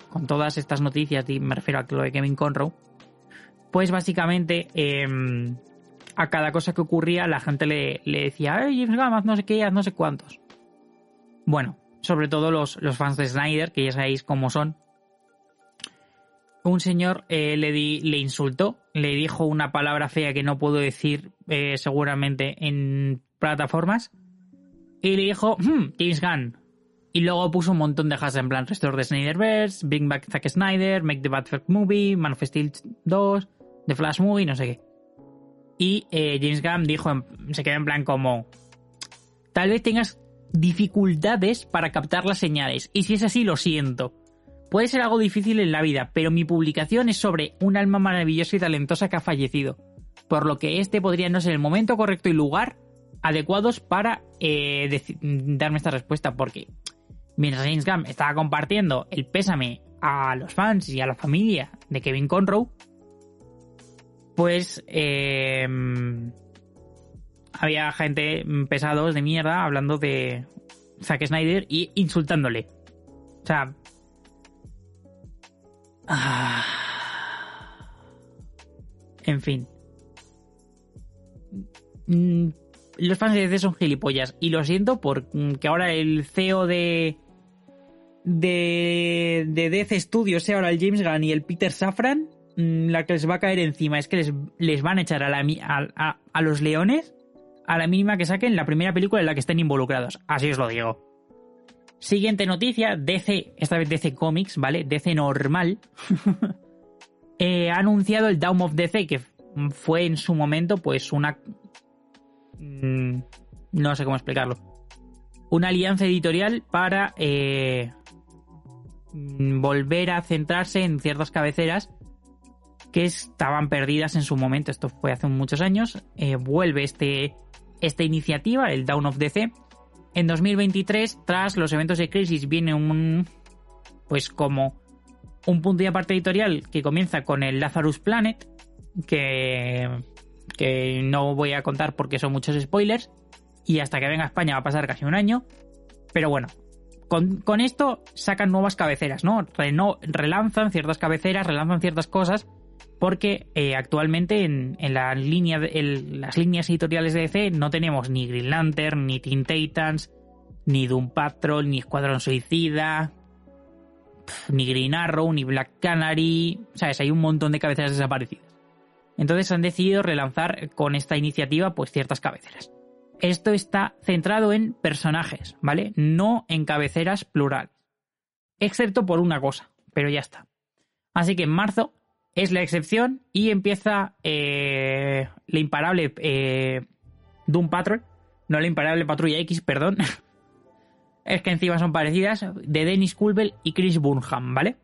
con todas estas noticias, me refiero a lo de Kevin Conroe, pues básicamente em, a cada cosa que ocurría la gente le, le decía, James Gunn, haz no sé qué, haz no sé cuántos. Bueno, sobre todo los, los fans de Snyder, que ya sabéis cómo son. Un señor eh, le, le insultó, le dijo una palabra fea que no puedo decir eh, seguramente en plataformas, y le dijo, hmm, James Gunn. Y luego puso un montón de hashtags en plan Restore the Snyderverse, Bring Back Zack Snyder, Make the Batfleck Movie, Man of Steel 2, The Flash Movie, no sé qué. Y eh, James Gunn dijo, se quedó en plan como, tal vez tengas dificultades para captar las señales, y si es así lo siento. Puede ser algo difícil en la vida, pero mi publicación es sobre un alma maravillosa y talentosa que ha fallecido, por lo que este podría no ser el momento correcto y lugar adecuados para eh, darme esta respuesta, porque mientras James estaba compartiendo el pésame a los fans y a la familia de Kevin Conroe, pues eh, había gente pesados de mierda hablando de, Zack Snyder y insultándole. O sea... Ah, en fin. Mm, los fans de DC son gilipollas. Y lo siento porque ahora el CEO de. De, de DC Studios sea ahora el James Gunn y el Peter Safran. Mm, la que les va a caer encima es que les, les van a echar a los leones a la mínima que saquen la primera película en la que estén involucrados. Así os lo digo. Siguiente noticia, DC, esta vez DC Comics, ¿vale? DC normal. Eh, ha anunciado el Down of DC, que fue en su momento, pues, una. Mm, no sé cómo explicarlo. Una alianza editorial para eh, mm, volver a centrarse en ciertas cabeceras que estaban perdidas en su momento. Esto fue hace muchos años. Eh, vuelve este, esta iniciativa, el Down of DC, en 2023, tras los eventos de Crisis, viene un. Pues como un punto de aparte editorial que comienza con el Lazarus Planet, que, que no voy a contar porque son muchos spoilers, y hasta que venga a España va a pasar casi un año. Pero bueno, con, esto sacan nuevas cabeceras, ¿no? relanzan ciertas cabeceras, relanzan ciertas cosas, porque eh, actualmente en, las líneas editoriales de DC no tenemos ni Green Lantern, ni Teen Titans, ni Doom Patrol, ni Escuadrón Suicida, ni Green Arrow, ni Black Canary, ¿sabes? Hay un montón de cabeceras desaparecidas. Entonces han decidido relanzar con esta iniciativa pues ciertas cabeceras. Esto está centrado en personajes, ¿vale? No en cabeceras plurales. Excepto por una cosa, pero ya está. Así que en marzo es la excepción y empieza eh, la imparable eh, Doom Patrol, no la imparable Patrulla X, perdón. es que encima son parecidas, de Dennis Culbel y Chris Burnham, ¿vale?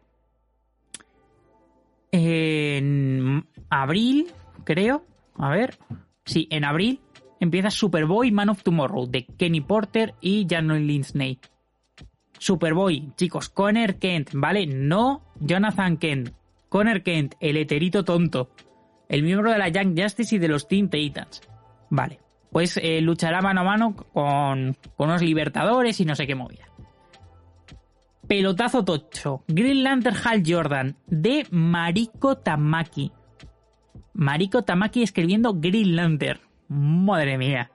En abril, creo, a ver, sí, en abril empieza Superboy Man of Tomorrow de Kenny Porter y Janon Lindsay. Superboy, chicos, Conner Kent, ¿vale? No Jonathan Kent, Connor Kent, el heterito tonto, el miembro de la Young Justice y de los Teen Titans. Vale, pues eh, luchará mano a mano con, con unos libertadores y no sé qué movida. Pelotazo tocho. Green Lantern Hal Jordan de Mariko Tamaki. Mariko Tamaki escribiendo Green Lantern. Madre mía.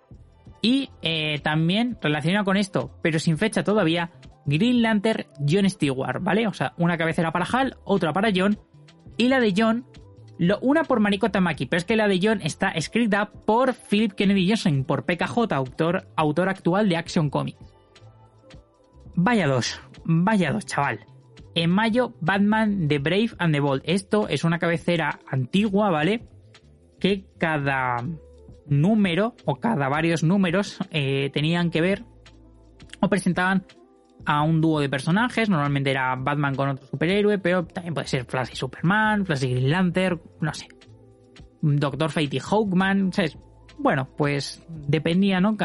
Y eh, también relacionado con esto, pero sin fecha todavía, Green Lantern John Stewart, ¿vale? O sea, una cabecera para Hal, otra para John y la de John, una por Mariko Tamaki, pero es que la de John está escrita por Philip Kennedy Johnson, por PKJ, autor, autor actual de Action Comics. Vaya dos, vaya dos, chaval. En mayo, Batman The Brave and the Bold. Esto es una cabecera antigua, ¿vale? Que cada número o cada varios números eh, tenían que ver o presentaban a un dúo de personajes, normalmente era Batman con otro superhéroe, pero también puede ser Flash y Superman, Flash y Green Lantern, no sé. Doctor Fate y Hawkman, ¿sabes? Bueno, pues dependía, ¿no?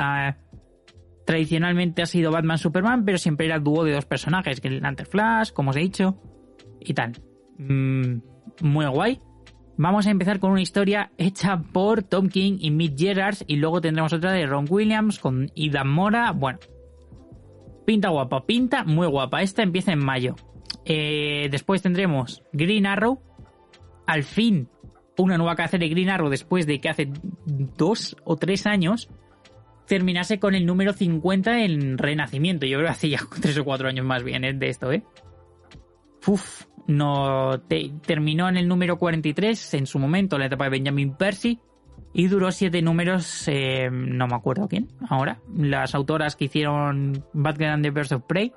tradicionalmente ha sido Batman Superman, pero siempre era dúo de dos personajes, Green Lantern Flash, como os he dicho, y tal. Mm, muy guay. Vamos a empezar con una historia hecha por Tom King y Mick Gerards y luego tendremos otra de Ron Williams con Ida Mora. Bueno, Pinta guapa, pinta muy guapa. Esta empieza en mayo. Eh, después tendremos Green Arrow. Al fin, una nueva cabecera de Green Arrow después de que hace dos o tres años terminase con el número 50 en Renacimiento. Yo creo que hace ya tres o cuatro años más bien ¿eh? de esto, ¿eh? Uf, no, terminó en el número 43 en su momento, la etapa de Benjamin Percy. Y duró siete números, eh, no me acuerdo quién, ahora. Las autoras que hicieron Batman and the Birds of Prey.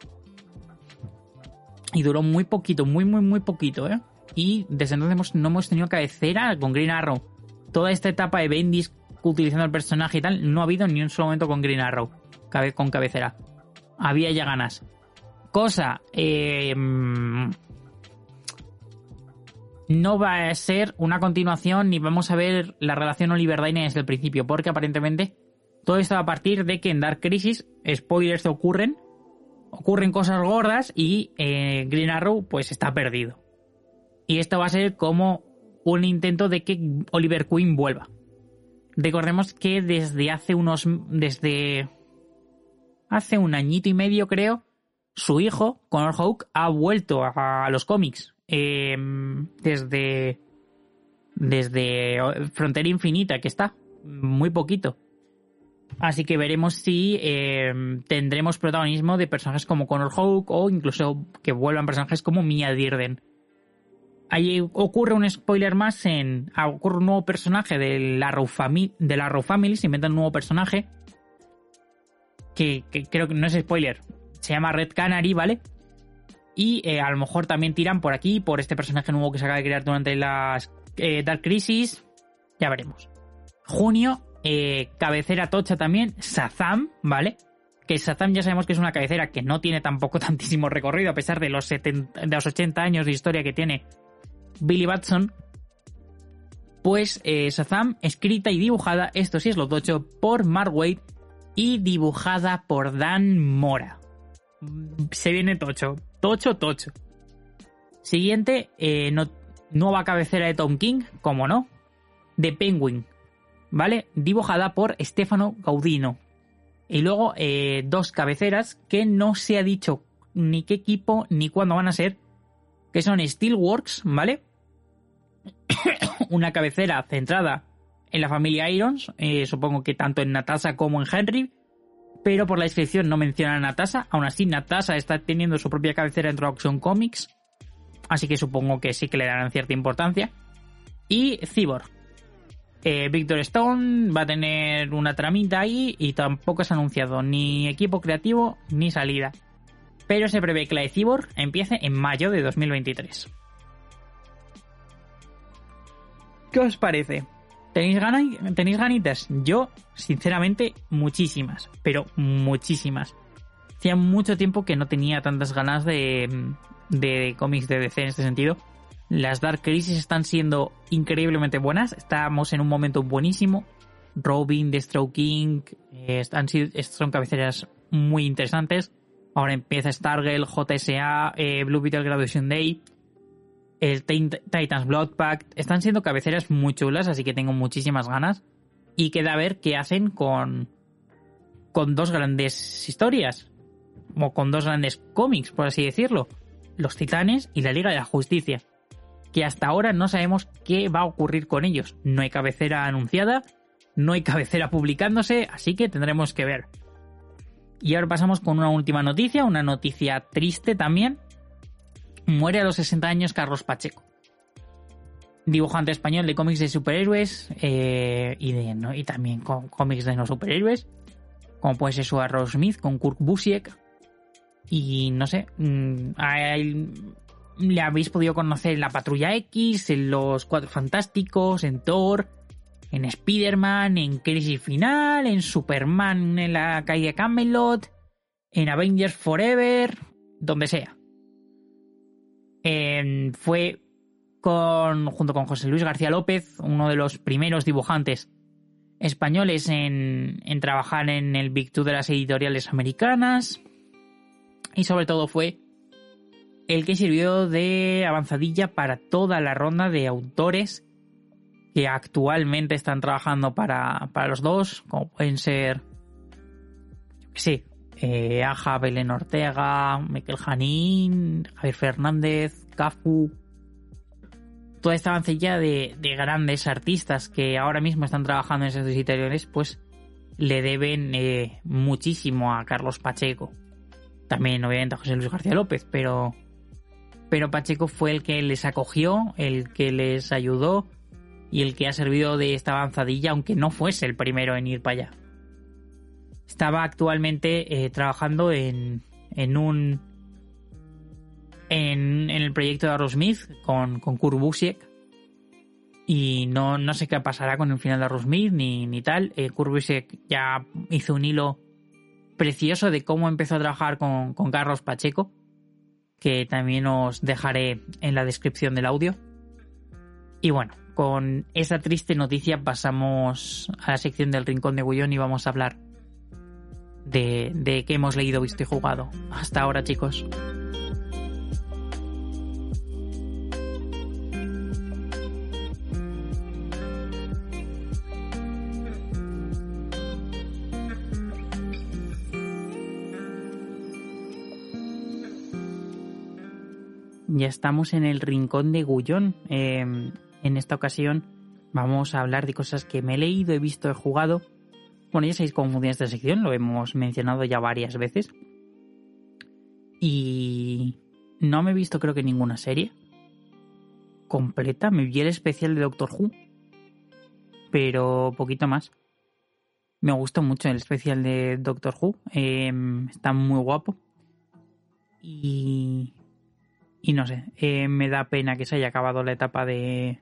Y duró muy poquito, muy, muy, muy poquito, ¿eh? Y desde entonces no hemos tenido cabecera con Green Arrow. Toda esta etapa de Bendis utilizando el personaje y tal, no ha habido ni un solo momento con Green Arrow, con cabecera. Había ya ganas. Cosa, eh, no va a ser una continuación ni vamos a ver la relación Oliver Dane desde el principio, porque aparentemente todo esto va a partir de que en Dark Crisis, spoilers ocurren, ocurren cosas gordas y eh, Green Arrow pues está perdido. Y esto va a ser como un intento de que Oliver Queen vuelva. Recordemos que desde hace unos. desde hace un añito y medio creo, su hijo, Connor Hawk, ha vuelto a, los cómics em, desde, desde Frontera Infinita, que está muy poquito. Así que veremos si em, tendremos protagonismo de personajes como Connor Hawk o incluso que vuelvan personajes como Mia Dirden. Ahí ocurre un spoiler más en. Ocurre un nuevo personaje de la de la Family. Se inventa un nuevo personaje. Que, creo que no es spoiler. Se llama Red Canary, ¿vale? Y eh, a lo mejor también tiran por aquí, por este personaje nuevo que se acaba de crear durante las eh, Dark Crisis. Ya veremos. Junio, eh, cabecera tocha también, Sazam, ¿vale? Que Sazam ya sabemos que es una cabecera que no tiene tampoco tantísimo recorrido, a pesar de los, 70, de los 80 años de historia que tiene Billy Batson, pues Shazam, escrita y dibujada, esto sí es lo tocho, por Mark Waid y dibujada por Dan Mora. Se viene tocho, tocho, tocho. Siguiente, eh, nueva cabecera de Tom King, como no, de Penguin, ¿vale? Dibujada por Stefano Gaudino. Y luego eh, dos cabeceras que no se ha dicho ni qué equipo ni cuándo van a ser, que son Steelworks, ¿vale? una cabecera centrada en la familia Irons, eh, supongo que tanto en Natasha como en Henry, pero por la descripción no menciona a Natasha, aún así Natasha está teniendo su propia cabecera en Action Comics, así que supongo que sí que le darán cierta importancia. Y Cyborg. Eh, Victor Stone va a tener una tramita ahí y tampoco se ha anunciado ni equipo creativo ni salida. Pero se prevé que la de Cyborg empiece en mayo de 2023. ¿Qué os parece? ¿Tenéis, ganas, ¿Tenéis ganitas? Yo, sinceramente, muchísimas, pero muchísimas. Hacía mucho tiempo que no tenía tantas ganas de, de cómics de DC en este sentido. Las Dark Crisis están siendo increíblemente buenas. Estamos en un momento buenísimo. Robin, The Stroke King, eh, son cabeceras muy interesantes. Ahora empieza Stargirl, JSA, eh, Blue Beetle Graduation Day el Titans Blood Pact, están siendo cabeceras muy chulas, así que tengo muchísimas ganas. Y queda a ver qué hacen con, con dos grandes historias, o con dos grandes cómics, por así decirlo. Los Titanes y la Liga de la Justicia. Que hasta ahora no sabemos qué va a ocurrir con ellos. No hay cabecera anunciada, no hay cabecera publicándose, así que tendremos que ver. Y ahora pasamos con una última noticia, una noticia triste también, muere a los 60 años Carlos Pacheco. Dibujante español de cómics de superhéroes eh, y, de, y también cómics de no superhéroes, como puede ser su Arrow Smith con Kurt Busiek. Y no sé, mm, le habéis podido conocer en la Patrulla X, en los Cuatro Fantásticos, en Thor, en Spider-Man, en Crisis Final, en Superman en la calle Camelot, en Avengers Forever, donde sea fue con, junto con José Luis García López, uno de los primeros dibujantes españoles en, trabajar en el Two de las editoriales americanas. Y sobre todo fue el que sirvió de avanzadilla para toda la ronda de autores que actualmente están trabajando para, los dos, como pueden ser, yo eh, Aja, Belén Ortega, Miquel Janín, Javier Fernández, Cafu. Toda esta avancilla de, grandes artistas que ahora mismo están trabajando en esos interiores, pues le deben eh, muchísimo a Carlos Pacheco. También, obviamente, a José Luis García López, pero, pero Pacheco fue el que les acogió, el que les ayudó y el que ha servido de esta avanzadilla, aunque no fuese el primero en ir para allá estaba actualmente eh, trabajando en, en un en, el proyecto de Aerosmith con, con Kurt y no, no sé qué pasará con el final de Aerosmith ni, ni tal. Eh, ya hizo un hilo precioso de cómo empezó a trabajar con, con Carlos Pacheco que también os dejaré en la descripción del audio. Y bueno, con esa triste noticia pasamos a la sección del Rincón de Gullón y vamos a hablar de, de que hemos leído, visto y jugado. Hasta ahora, chicos. ya estamos en el rincón de Gullón. Eh, en esta ocasión vamos a hablar de cosas que me he leído, he visto, he jugado bueno, ya sabéis cómo funciona esta sección, lo hemos mencionado ya varias veces. Y no me he visto creo que ninguna serie completa. Me vi el especial de Doctor Who, pero poquito más. Me gustó mucho el especial de Doctor Who. Em, está muy guapo. Y, y no sé, eh, me da pena que se haya acabado la etapa de,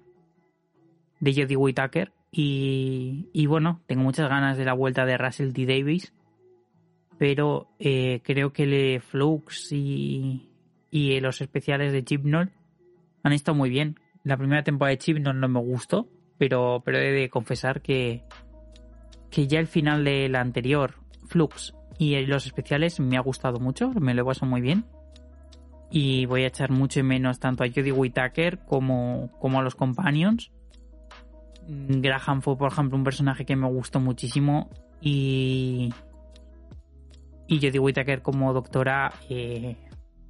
de Jodie Whittaker. Y, y bueno, tengo muchas ganas de la vuelta de Russell T. Davis. Pero eh, creo que le Flux y, y los especiales de Chipnol han estado muy bien. La primera temporada de Chipnol no me gustó, pero, he de confesar que, que ya el final de la anterior, Flux, y los especiales me ha gustado mucho, me lo he pasado muy bien. Y voy a echar mucho menos tanto a Jodie Whittaker como, como a los Companions. Graham fue, por ejemplo, un personaje que me gustó muchísimo. Y. Y Jodie Whittaker como doctora eh,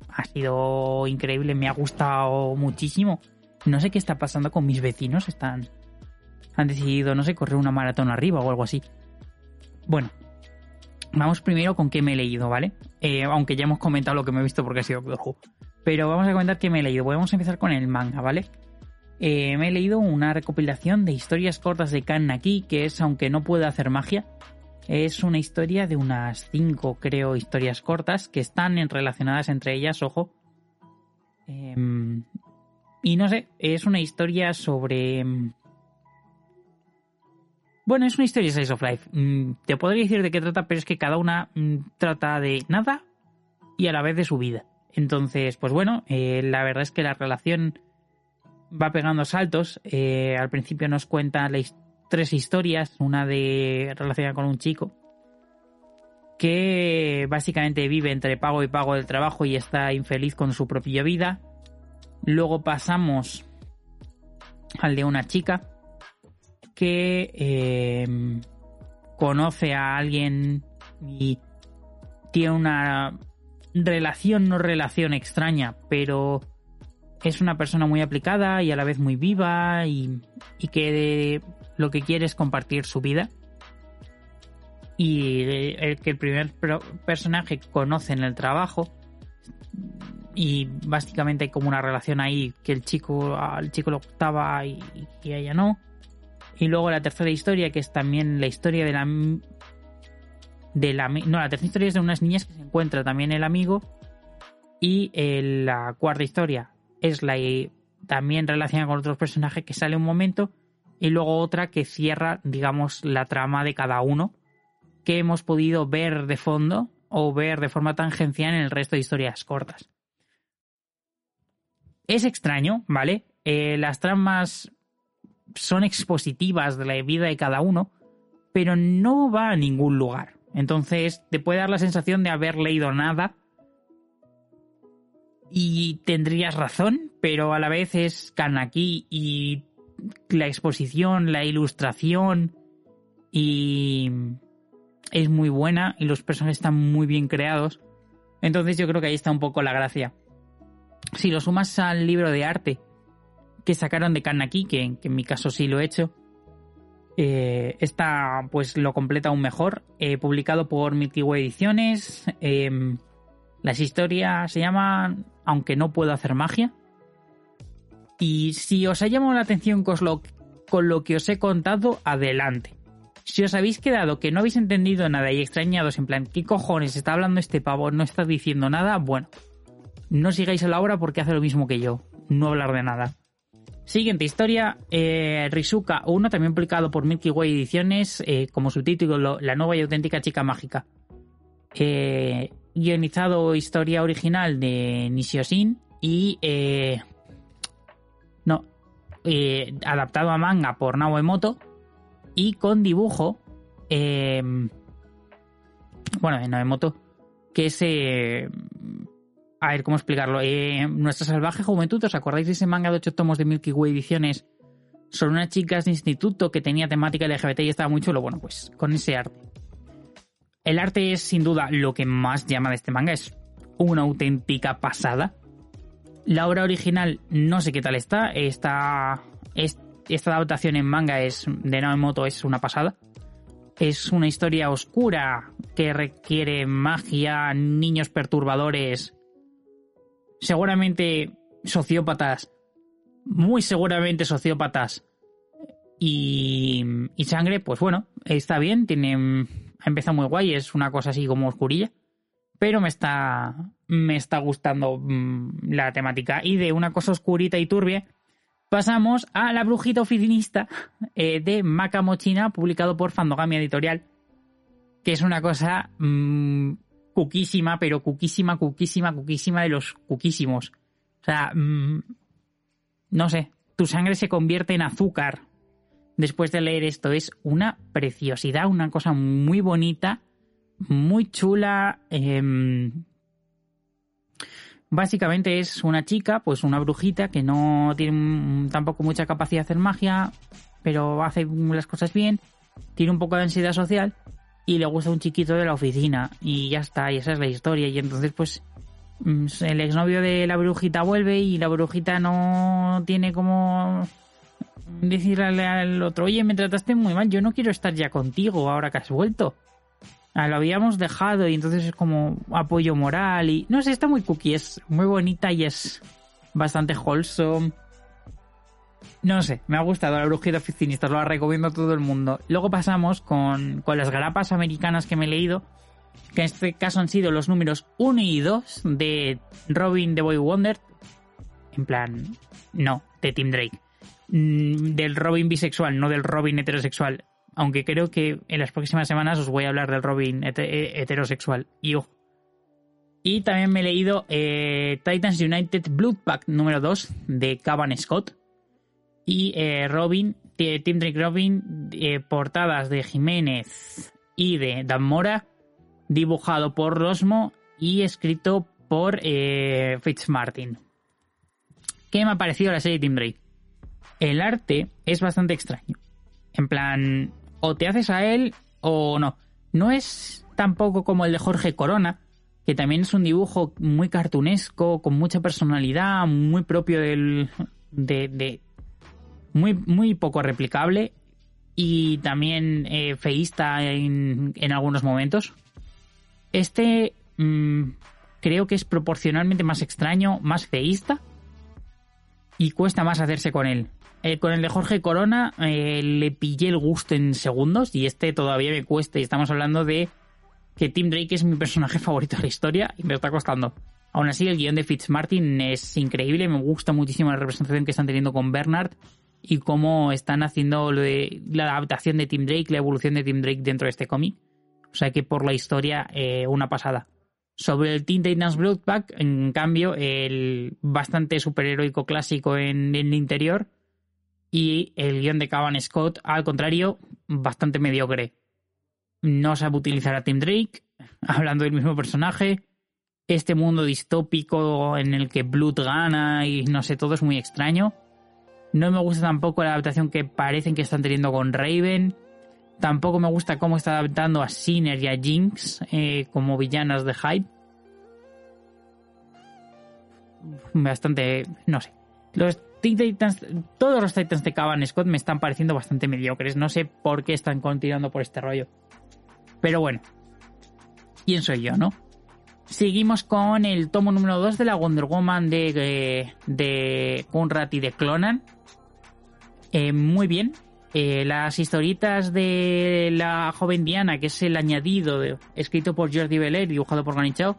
ha sido increíble, me ha gustado muchísimo. No sé qué está pasando con mis vecinos, están. Han decidido, no sé, correr una maratón arriba o algo así. Bueno, vamos primero con qué me he leído, ¿vale? Eh, aunque ya hemos comentado lo que me he visto porque ha sido Pero vamos a comentar qué me he leído. Podemos empezar con el manga, ¿vale? Me he leído una recopilación de historias cortas de Kan Naki, que es, aunque no pueda hacer magia, es una historia de unas cinco, creo, historias cortas que están relacionadas entre ellas, ojo. Em, y no sé, es una historia sobre em, bueno, es una historia de Slice of Life. Mm, te podría decir de qué trata, pero es que cada una mm, trata de nada y a la vez de su vida. Entonces, pues bueno, eh, la verdad es que la relación va pegando saltos. Eh, al principio nos cuenta tres historias, una de relacionada con un chico que básicamente vive entre pago y pago del trabajo y está infeliz con su propia vida. Luego pasamos al de una chica que eh, conoce a alguien y tiene una relación, no relación extraña, pero es una persona muy aplicada y a la vez muy viva y, y que lo que quiere es compartir su vida. Y el que el primer personaje conoce en el trabajo y básicamente hay como una relación ahí que el chico al chico le gustaba y, ella no y luego la tercera historia, que es también la historia de la. De la no, la tercera historia es de unas niñas que se encuentra también el amigo. Y eh, la cuarta historia es la también relacionada con otros personajes que sale un momento. Y luego otra que cierra, digamos, la trama de cada uno. Que hemos podido ver de fondo o ver de forma tangencial en el resto de historias cortas. Es extraño, ¿vale? Eh, las tramas son expositivas de la vida de cada uno, pero no va a ningún lugar. Entonces te puede dar la sensación de haber leído nada y tendrías razón, pero a la vez es Kanaki y la exposición, la ilustración y es muy buena y los personajes están muy bien creados. Entonces yo creo que ahí está un poco la gracia. Si lo sumas al libro de arte, que sacaron de Kanaki, que, en mi caso sí lo he hecho. Eh, esta pues lo completa aún mejor. Eh, publicado por Milky Ediciones. Em, las historias se llaman Aunque no puedo hacer magia. Y si os ha llamado la atención con lo, con lo que os he contado, adelante. Si os habéis quedado que no habéis entendido nada y extrañados en plan, ¿qué cojones está hablando este pavo? No está diciendo nada. Bueno, no sigáis a la obra porque hace lo mismo que yo. No hablar de nada. Siguiente historia, eh, Rizuka 1, también publicado por Milky Way Ediciones, eh, como subtítulo La nueva y auténtica chica mágica. Eh, guionizado historia original de Nishiosin y... Eh, no, adaptado a manga por Nao Emoto y con dibujo... bueno, de Emoto, que es a ver, ¿cómo explicarlo? Eh, nuestra salvaje juventud, ¿os acordáis de ese manga de ocho tomos de Milky Way Ediciones sobre unas chicas de instituto que tenía temática LGBT y estaba muy chulo? Bueno, pues con ese arte. El arte es sin duda lo que más llama de este manga, es una auténtica pasada. La obra original no sé qué tal está. Esta, esta adaptación en manga es de Naomoto es una pasada. Es una historia oscura que requiere magia, niños perturbadores, seguramente sociópatas, muy seguramente sociópatas y, y sangre, pues bueno, está bien, tiene, ha empezado muy guay, es una cosa así como oscurilla, pero me está, me está gustando mm, la temática. Y de una cosa oscurita y turbia, pasamos a La Brujita Oficinista eh, de Macamochina, publicado por Fandogamia Editorial, que es una cosa mmm, cuquísima, pero cuquísima, cuquísima, cuquísima de los cuquísimos. O sea, mmm, no sé, tu sangre se convierte en azúcar después de leer esto. Es una preciosidad, una cosa muy bonita, muy chula. Eh, básicamente es una chica, pues una brujita que no tiene tampoco mucha capacidad de hacer magia, pero hace las cosas bien, tiene un poco de ansiedad social y le gusta un chiquito de la oficina y ya está, y esa es la historia. Y entonces pues mm, el exnovio de la brujita vuelve y la brujita no tiene como decirle al otro, oye, me trataste muy mal, yo no quiero estar ya contigo ahora que has vuelto. Ah, lo habíamos dejado y entonces es como apoyo moral y no sé, está muy cookie, es muy bonita y es bastante wholesome. No sé, me ha gustado la brujita oficinista, lo recomiendo a todo el mundo. Luego pasamos con, con las grapas americanas que me he leído, que en este caso han sido los números 1 y 2 de Robin the Boy Wonder. En plan, no, de Tim Drake. Mm, del Robin bisexual, no del Robin heterosexual aunque creo que en las próximas semanas os voy a hablar del Robin eh, heterosexual. Y Y también me he leído eh, Titans United Blood Pack número 2 de Cavan Scott. Y eh, Robin, Team Drake Robin, portadas de Jiménez y de Dan Mora, dibujado por Rosmo y escrito por Fitzmartin. ¿Qué me ha parecido la serie Team Drake? El arte es bastante extraño. En plan, o te haces a él o no. No es tampoco como el de Jorge Corona, que también es un dibujo muy cartunesco, con mucha personalidad, muy propio del. de. muy, muy poco replicable y también eh, feísta en, en, algunos momentos. Este mmm, creo que es proporcionalmente más extraño, más feísta y cuesta más hacerse con él. Eh, con el de Jorge Corona eh, le pillé el gusto en segundos y este todavía me cuesta. Y estamos hablando de que Tim Drake es mi personaje favorito de la historia y me está costando. Aún así, el guion de Fitzmartin es increíble. Me gusta muchísimo la representación que están teniendo con Bernard y cómo están haciendo la adaptación de Tim Drake, la evolución de Tim Drake dentro de este cómic. O sea que por la historia, eh, una pasada. Sobre el Teen Titans Bloodpack, en cambio, el bastante superheroico clásico en el interior, y el guion de Cavan Scott, al contrario, bastante mediocre. No sabe utilizar a Tim Drake, hablando del mismo personaje. Este mundo distópico en el que Blood gana y no sé, todo es muy extraño. No me gusta tampoco la adaptación que parecen que están teniendo con Raven. Tampoco me gusta cómo está adaptando a Sinner y a Jinx eh, como villanas de Hype. Bastante, no sé. Los todos los Titans de Cavan Scott me están pareciendo bastante mediocres. No sé por qué están continuando por este rollo. Pero bueno, ¿quién soy yo, no? Seguimos con el tomo número 2 de la Wonder Woman de, de Conrad y de Clonan. Eh, muy bien. Eh, las historietas de la joven Diana, que es el añadido escrito por Jordi Belair, dibujado por Ganichao,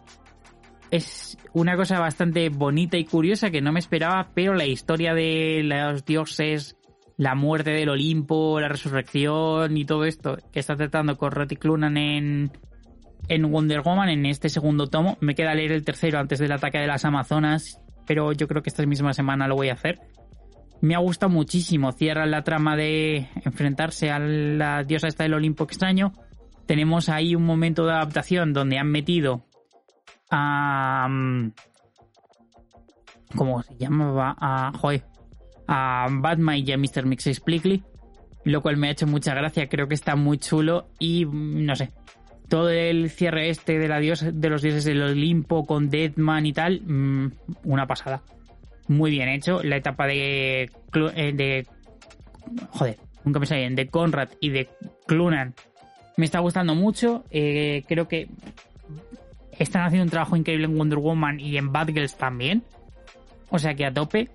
es una cosa bastante bonita y curiosa que no me esperaba, pero la historia de los dioses, la muerte del Olimpo, la resurrección y todo esto que está tratando con Roti Clunan en, en Wonder Woman, en este segundo tomo, me queda leer el tercero antes del ataque de las Amazonas, pero yo creo que esta misma semana lo voy a hacer. Me ha gustado muchísimo, cierra la trama de enfrentarse a la diosa esta del Olimpo extraño. Tenemos ahí un momento de adaptación donde han metido a... ¿Cómo se llamaba? A, joder, a Batman y a Mr. Mix Explicitly, lo cual me ha hecho mucha gracia, creo que está muy chulo y no sé, todo el cierre este de, la dios, de los dioses del Olimpo con Deadman y tal, mm, una pasada. muy bien hecho. La etapa de, eh, de joder, nunca me sale de Conrad y de Clunan me está gustando mucho. Eh, creo que están haciendo un trabajo increíble en Wonder Woman y en Bad Girls también. O sea que a tope.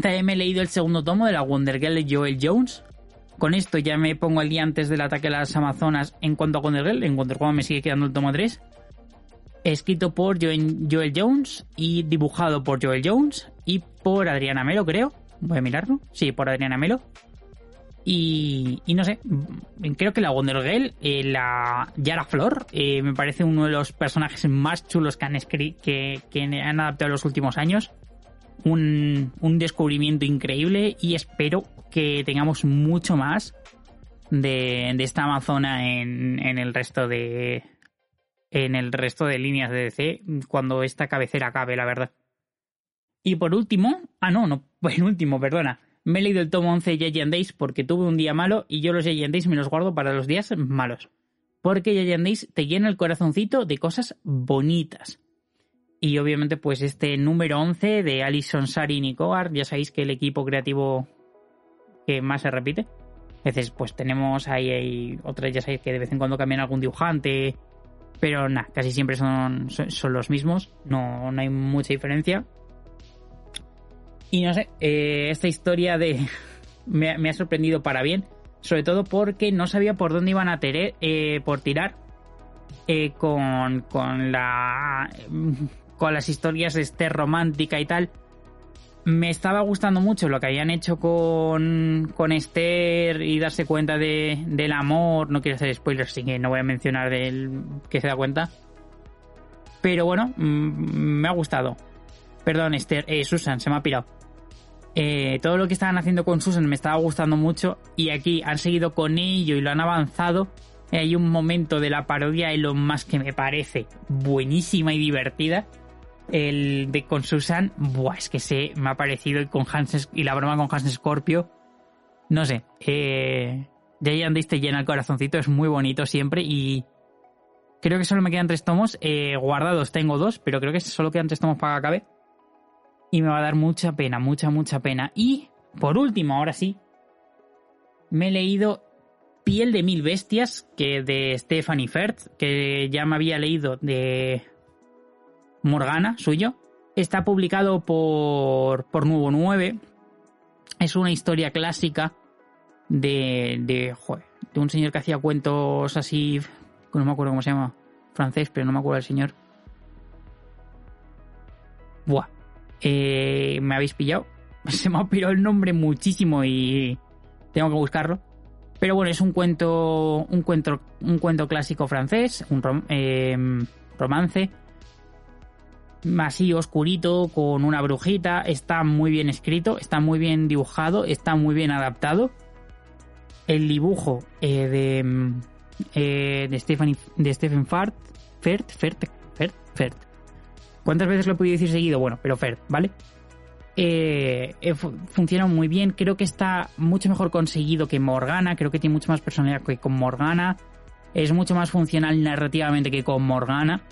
También me he leído el segundo tomo de la Wonder Girl de Joel Jones. Con esto ya me pongo al día antes del ataque a las Amazonas en cuanto a Wonder Girl. En Wonder Woman me sigue quedando el tomo 3. Escrito por Joel Jones y dibujado por Joel Jones y por Adriana Melo, creo. Voy a mirarlo. Sí, por Adriana Melo. Y, no sé, creo que la Wonder Girl, eh, la Yara Flor, eh, me parece uno de los personajes más chulos que han, que, que han adaptado en los últimos años. Un, descubrimiento increíble y espero que tengamos mucho más de, esta Amazona en, en, el resto de en el resto de líneas de DC cuando esta cabecera acabe, la verdad. Y por último, ah no, no, último, perdona me he leído el tomo 11 de Giant porque tuve un día malo y yo los Giant Days me los guardo para los días malos. Porque Giant te llena el corazoncito de cosas bonitas. Y obviamente pues este número 11 de Alison Sari y Nicoar, ya sabéis que el equipo creativo que más se repite. Veces pues tenemos ahí, otras, ya sabéis que de vez en cuando cambian algún dibujante, pero nada, casi siempre son, son, los mismos, no, no hay mucha diferencia. Y no sé, eh, esta historia de me, ha sorprendido para bien, sobre todo porque no sabía por dónde iban a tener, eh, por tirar eh, con, con la con las historias de este romántica y tal. Me estaba gustando mucho lo que habían hecho con, con Esther y darse cuenta de, del amor. No quiero hacer spoilers, así que no voy a mencionar del que se da cuenta. Pero bueno, mm, me ha gustado. Perdón, Esther, Susan, se me ha pirado. Eh, todo lo que estaban haciendo con Susan me estaba gustando mucho y aquí han seguido con ello y lo han avanzado. Hay un momento de la parodia de lo más que me parece buenísima y divertida. El de con Susan, buah, es que se me ha parecido y con Hans y la broma con Hans Scorpio. No sé, eh, Giant te llena el corazoncito, es muy bonito siempre y creo que solo me quedan tres tomos. Eh, guardados tengo dos, pero creo que solo quedan tres tomos para que acabe y me va a dar mucha pena, mucha, mucha pena. Y, por último, ahora sí, me he leído Piel de Mil Bestias, que de Stephanie Firth, que ya me había leído de Morgana, suyo. Está publicado por, por Nuevo 9. Es una historia clásica de, de, de un señor que hacía cuentos así, no me acuerdo cómo se llama, francés, pero no me acuerdo del señor. Buah, eh, me habéis pillado. Se me ha pirado el nombre muchísimo y tengo que buscarlo. Pero bueno, es un cuento, un cuento, un cuento clásico francés, un em, romance, así oscurito con una brujita. Está muy bien escrito, está muy bien dibujado, está muy bien adaptado. El dibujo eh, de eh, Stephen de Stephen Fart, Fert, Fert, Fert, Fert, ¿Cuántas veces lo he podido decir seguido? Bueno, pero Fer, ¿vale? Eh, eh, funciona muy bien. Creo que está mucho mejor conseguido que Morgana. Creo que tiene mucho más personalidad que con Morgana. Es mucho más funcional narrativamente que con Morgana.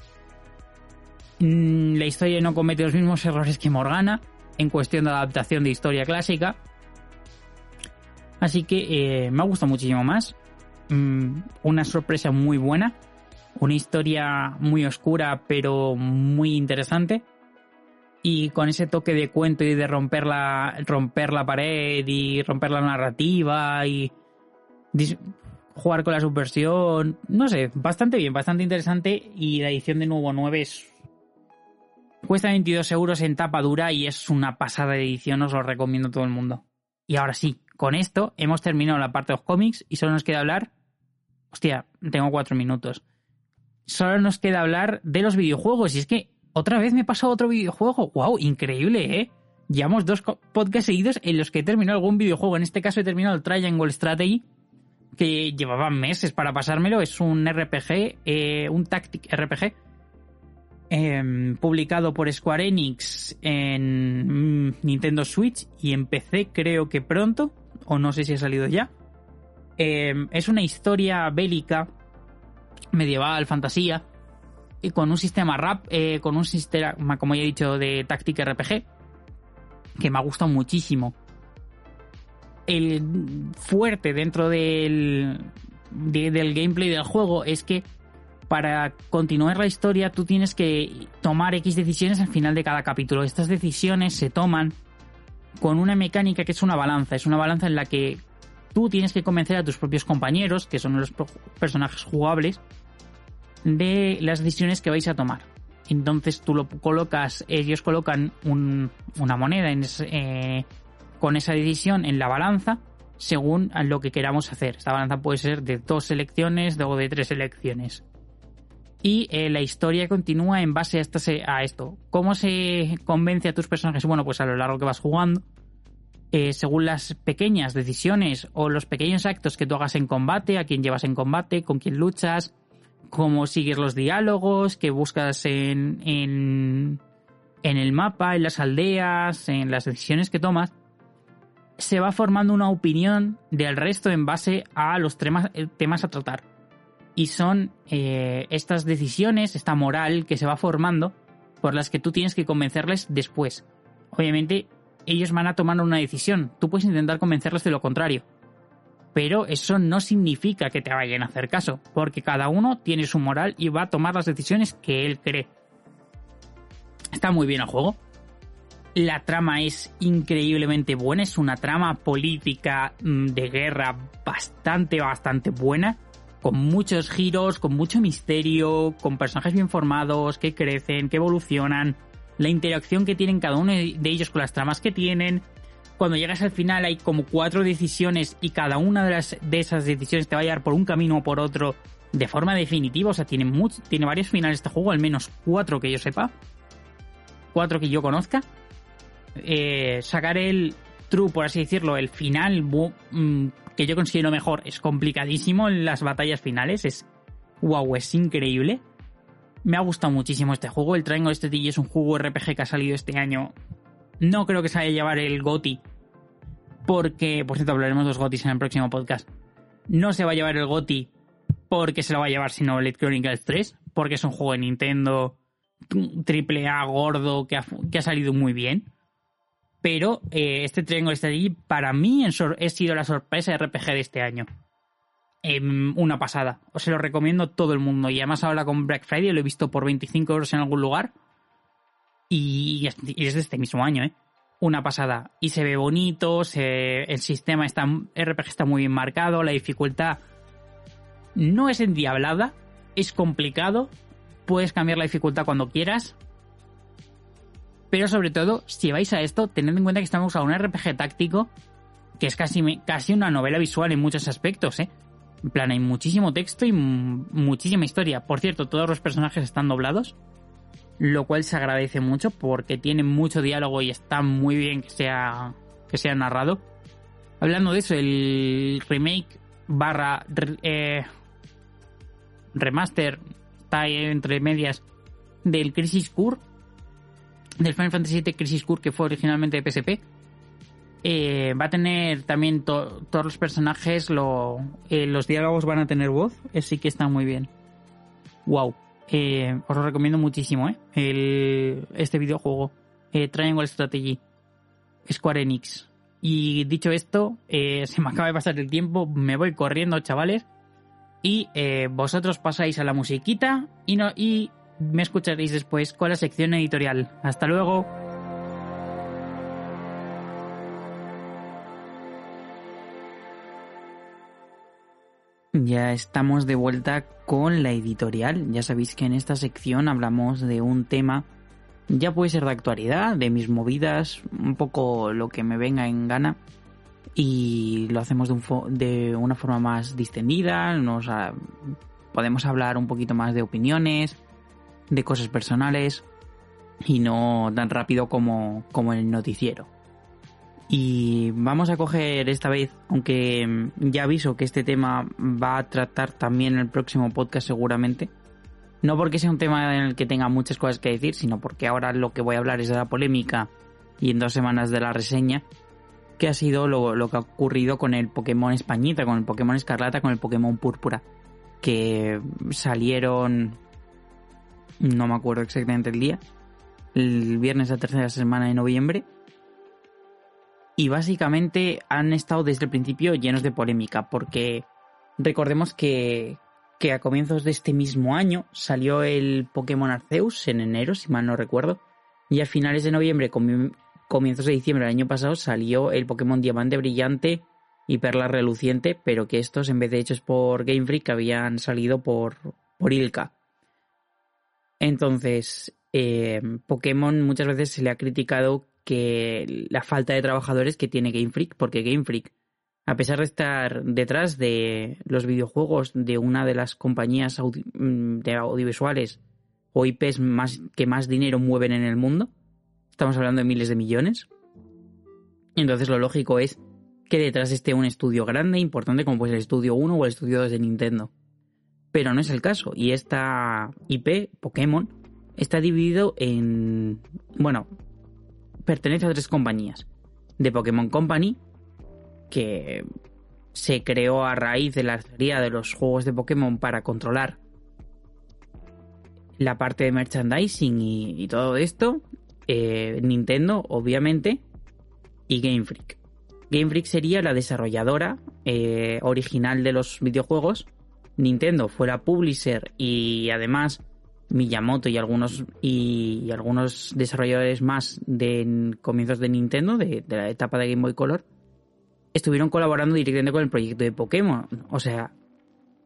Mm, la historia no comete los mismos errores que Morgana en cuestión de adaptación de historia clásica. Así que eh, me ha gustado muchísimo más. Mm, una sorpresa muy buena una historia muy oscura pero muy interesante. Y con ese toque de cuento y de romper la, romper la pared y romper la narrativa y jugar con la subversión, no sé, bastante bien, bastante interesante. Y la edición de nuevo 9 es... Cuesta 22 euros en tapa dura y es una pasada de edición, os lo recomiendo a todo el mundo. Y ahora sí, con esto hemos terminado la parte de los cómics y solo nos queda hablar... Hostia, tengo cuatro minutos solo nos queda hablar de los videojuegos. Y es que otra vez me pasado otro videojuego. ¡Wow! Increíble, ¿eh? Llevamos dos podcasts seguidos en los que he terminado algún videojuego. En este caso he terminado el Triangle Strategy, que llevaba meses para pasármelo. Es un RPG, eh, un Tactic RPG, em, publicado por Square Enix en mm, Nintendo Switch y en PC creo que pronto, o no sé si ha salido ya. Em, es una historia bélica medieval, fantasía, y con un sistema rap, eh, con un sistema, como ya he dicho, de táctica RPG, que me ha gustado muchísimo. El fuerte dentro del, del gameplay del juego es que para continuar la historia tú tienes que tomar X decisiones al final de cada capítulo. Estas decisiones se toman con una mecánica que es una balanza. Es una balanza en la que tú tienes que convencer a tus propios compañeros, que son los personajes jugables, de las decisiones que vais a tomar. Entonces tú lo colocas, ellos colocan una moneda eh, con esa decisión en la balanza según lo que queramos hacer. Esta balanza puede ser de dos selecciones o de tres selecciones. Y eh, la historia continúa en base a, a, esto. ¿Cómo se convence a tus personajes? Bueno, pues a lo largo que vas jugando, eh, según las pequeñas decisiones o los pequeños actos que tú hagas en combate, a quién llevas en combate, con quién luchas, cómo sigues los diálogos que buscas en, en, en el mapa, en las aldeas, en las decisiones que tomas, se va formando una opinión del resto en base a los temas, eh, temas a tratar. Y son eh, estas decisiones, esta moral que se va formando, por las que tú tienes que convencerles después. Obviamente, ellos van a tomar una decisión. Tú puedes intentar convencerles de lo contrario. Pero eso no significa que te vayan a hacer caso, porque cada uno tiene su moral y va a tomar las decisiones que él cree. Está muy bien el juego. La trama es increíblemente buena, es una trama política mm, de guerra bastante, bastante buena, con muchos giros, con mucho misterio, con personajes bien formados, que crecen, que evolucionan, la interacción que tienen cada uno de ellos con las tramas que tienen, cuando llegas al final hay como cuatro decisiones y cada una de, las, de esas decisiones te va a llevar por un camino o por otro de forma definitiva. O sea, tiene, tiene varios finales este juego, al menos cuatro que yo sepa. Cuatro que yo conozca. Eh, sacar el true, por así decirlo, el final mm, que yo considero mejor es complicadísimo en las batallas finales. Es wow, es increíble. Me ha gustado muchísimo este juego. El Triangle Strategy es un juego RPG que ha salido este año no creo que se vaya a llevar el GOTI. Porque, por cierto, hablaremos de los GOTIs en el próximo podcast. No se va a llevar el GOTI porque se lo va a llevar sino Elite Chronicles 3. Porque es un juego de Nintendo triple A gordo que ha, salido muy bien. Pero eh, este Triangle Strategy para mí ha sido la sorpresa de RPG de este año. Em, una pasada. Os lo recomiendo a todo el mundo. Y además ahora con Black Friday lo he visto por 25 euros en algún lugar. Y, es de este mismo año, ¿eh? Una pasada. Y se ve bonito, el sistema está, RPG está muy bien marcado, la dificultad no es endiablada, es complicado, puedes cambiar la dificultad cuando quieras. Pero sobre todo, si vais a esto, tened en cuenta que estamos a un RPG táctico que es casi, casi una novela visual en muchos aspectos, ¿eh? En plan, hay muchísimo texto y muchísima historia. Por cierto, todos los personajes están doblados lo cual se agradece mucho porque tiene mucho diálogo y está muy bien que sea, que sea narrado. Hablando de eso, el remake barra eh, remaster está entre medias del Crisis Core, del Final Fantasy VII Crisis Core que fue originalmente de PSP. Eh, va a tener también todos los personajes, eh, los diálogos van a tener voz, así que está muy bien. Wow. Eh, os lo recomiendo muchísimo, ¿eh? El, este videojuego, eh, Triangle Strategy, Square Enix. Y dicho esto, eh, se me acaba de pasar el tiempo, me voy corriendo, chavales. Y eh, vosotros pasáis a la musiquita y, no, y me escucharéis después con la sección editorial. Hasta luego. Ya estamos de vuelta con la editorial. Ya sabéis que en esta sección hablamos de un tema, ya puede ser de actualidad, de mis movidas, un poco lo que me venga en gana. Y lo hacemos de, de una forma más distendida, nos podemos hablar un poquito más de opiniones, de cosas personales y no tan rápido como, como el noticiero. Y vamos a coger esta vez, aunque ya aviso que este tema va a tratar también en el próximo podcast seguramente. No porque sea un tema en el que tenga muchas cosas que decir, sino porque ahora lo que voy a hablar es de la polémica y en dos semanas de la reseña, que ha sido lo, que ha ocurrido con el Pokémon Españita, con el Pokémon Escarlata, con el Pokémon Púrpura, que salieron, no me acuerdo exactamente el día, el viernes la tercera semana de noviembre y básicamente han estado desde el principio llenos de polémica porque recordemos que, que a comienzos de este mismo año salió el Pokémon Arceus en enero, si mal no recuerdo, y a finales de noviembre, comienzos de diciembre del año pasado, salió el Pokémon Diamante Brillante y Perla Reluciente, pero que estos, en vez de hechos por Game Freak, habían salido por, por Ilka. Entonces, eh, Pokémon muchas veces se le ha criticado que la falta de trabajadores que tiene Game Freak, porque Game Freak, a pesar de estar detrás de los videojuegos de una de las compañías mm, de audiovisuales o IPs más, que más dinero mueven en el mundo, estamos hablando de miles de millones, entonces lo lógico es que detrás esté un estudio grande, importante como pues el estudio 1 o el estudio 2 de Nintendo. Pero no es el caso, y esta IP, Pokémon, está dividido en... bueno, pertenece a tres compañías. De Pokémon Company, que se creó a raíz de la teoría de los juegos de Pokémon para controlar la parte de merchandising y, todo esto. Eh, Nintendo, obviamente, y Game Freak. Game Freak sería la desarrolladora eh, original de los videojuegos. Nintendo fue la publisher y además Miyamoto y algunos y, algunos desarrolladores más de comienzos de Nintendo, de, la etapa de Game Boy Color, estuvieron colaborando directamente con el proyecto de Pokémon. O sea,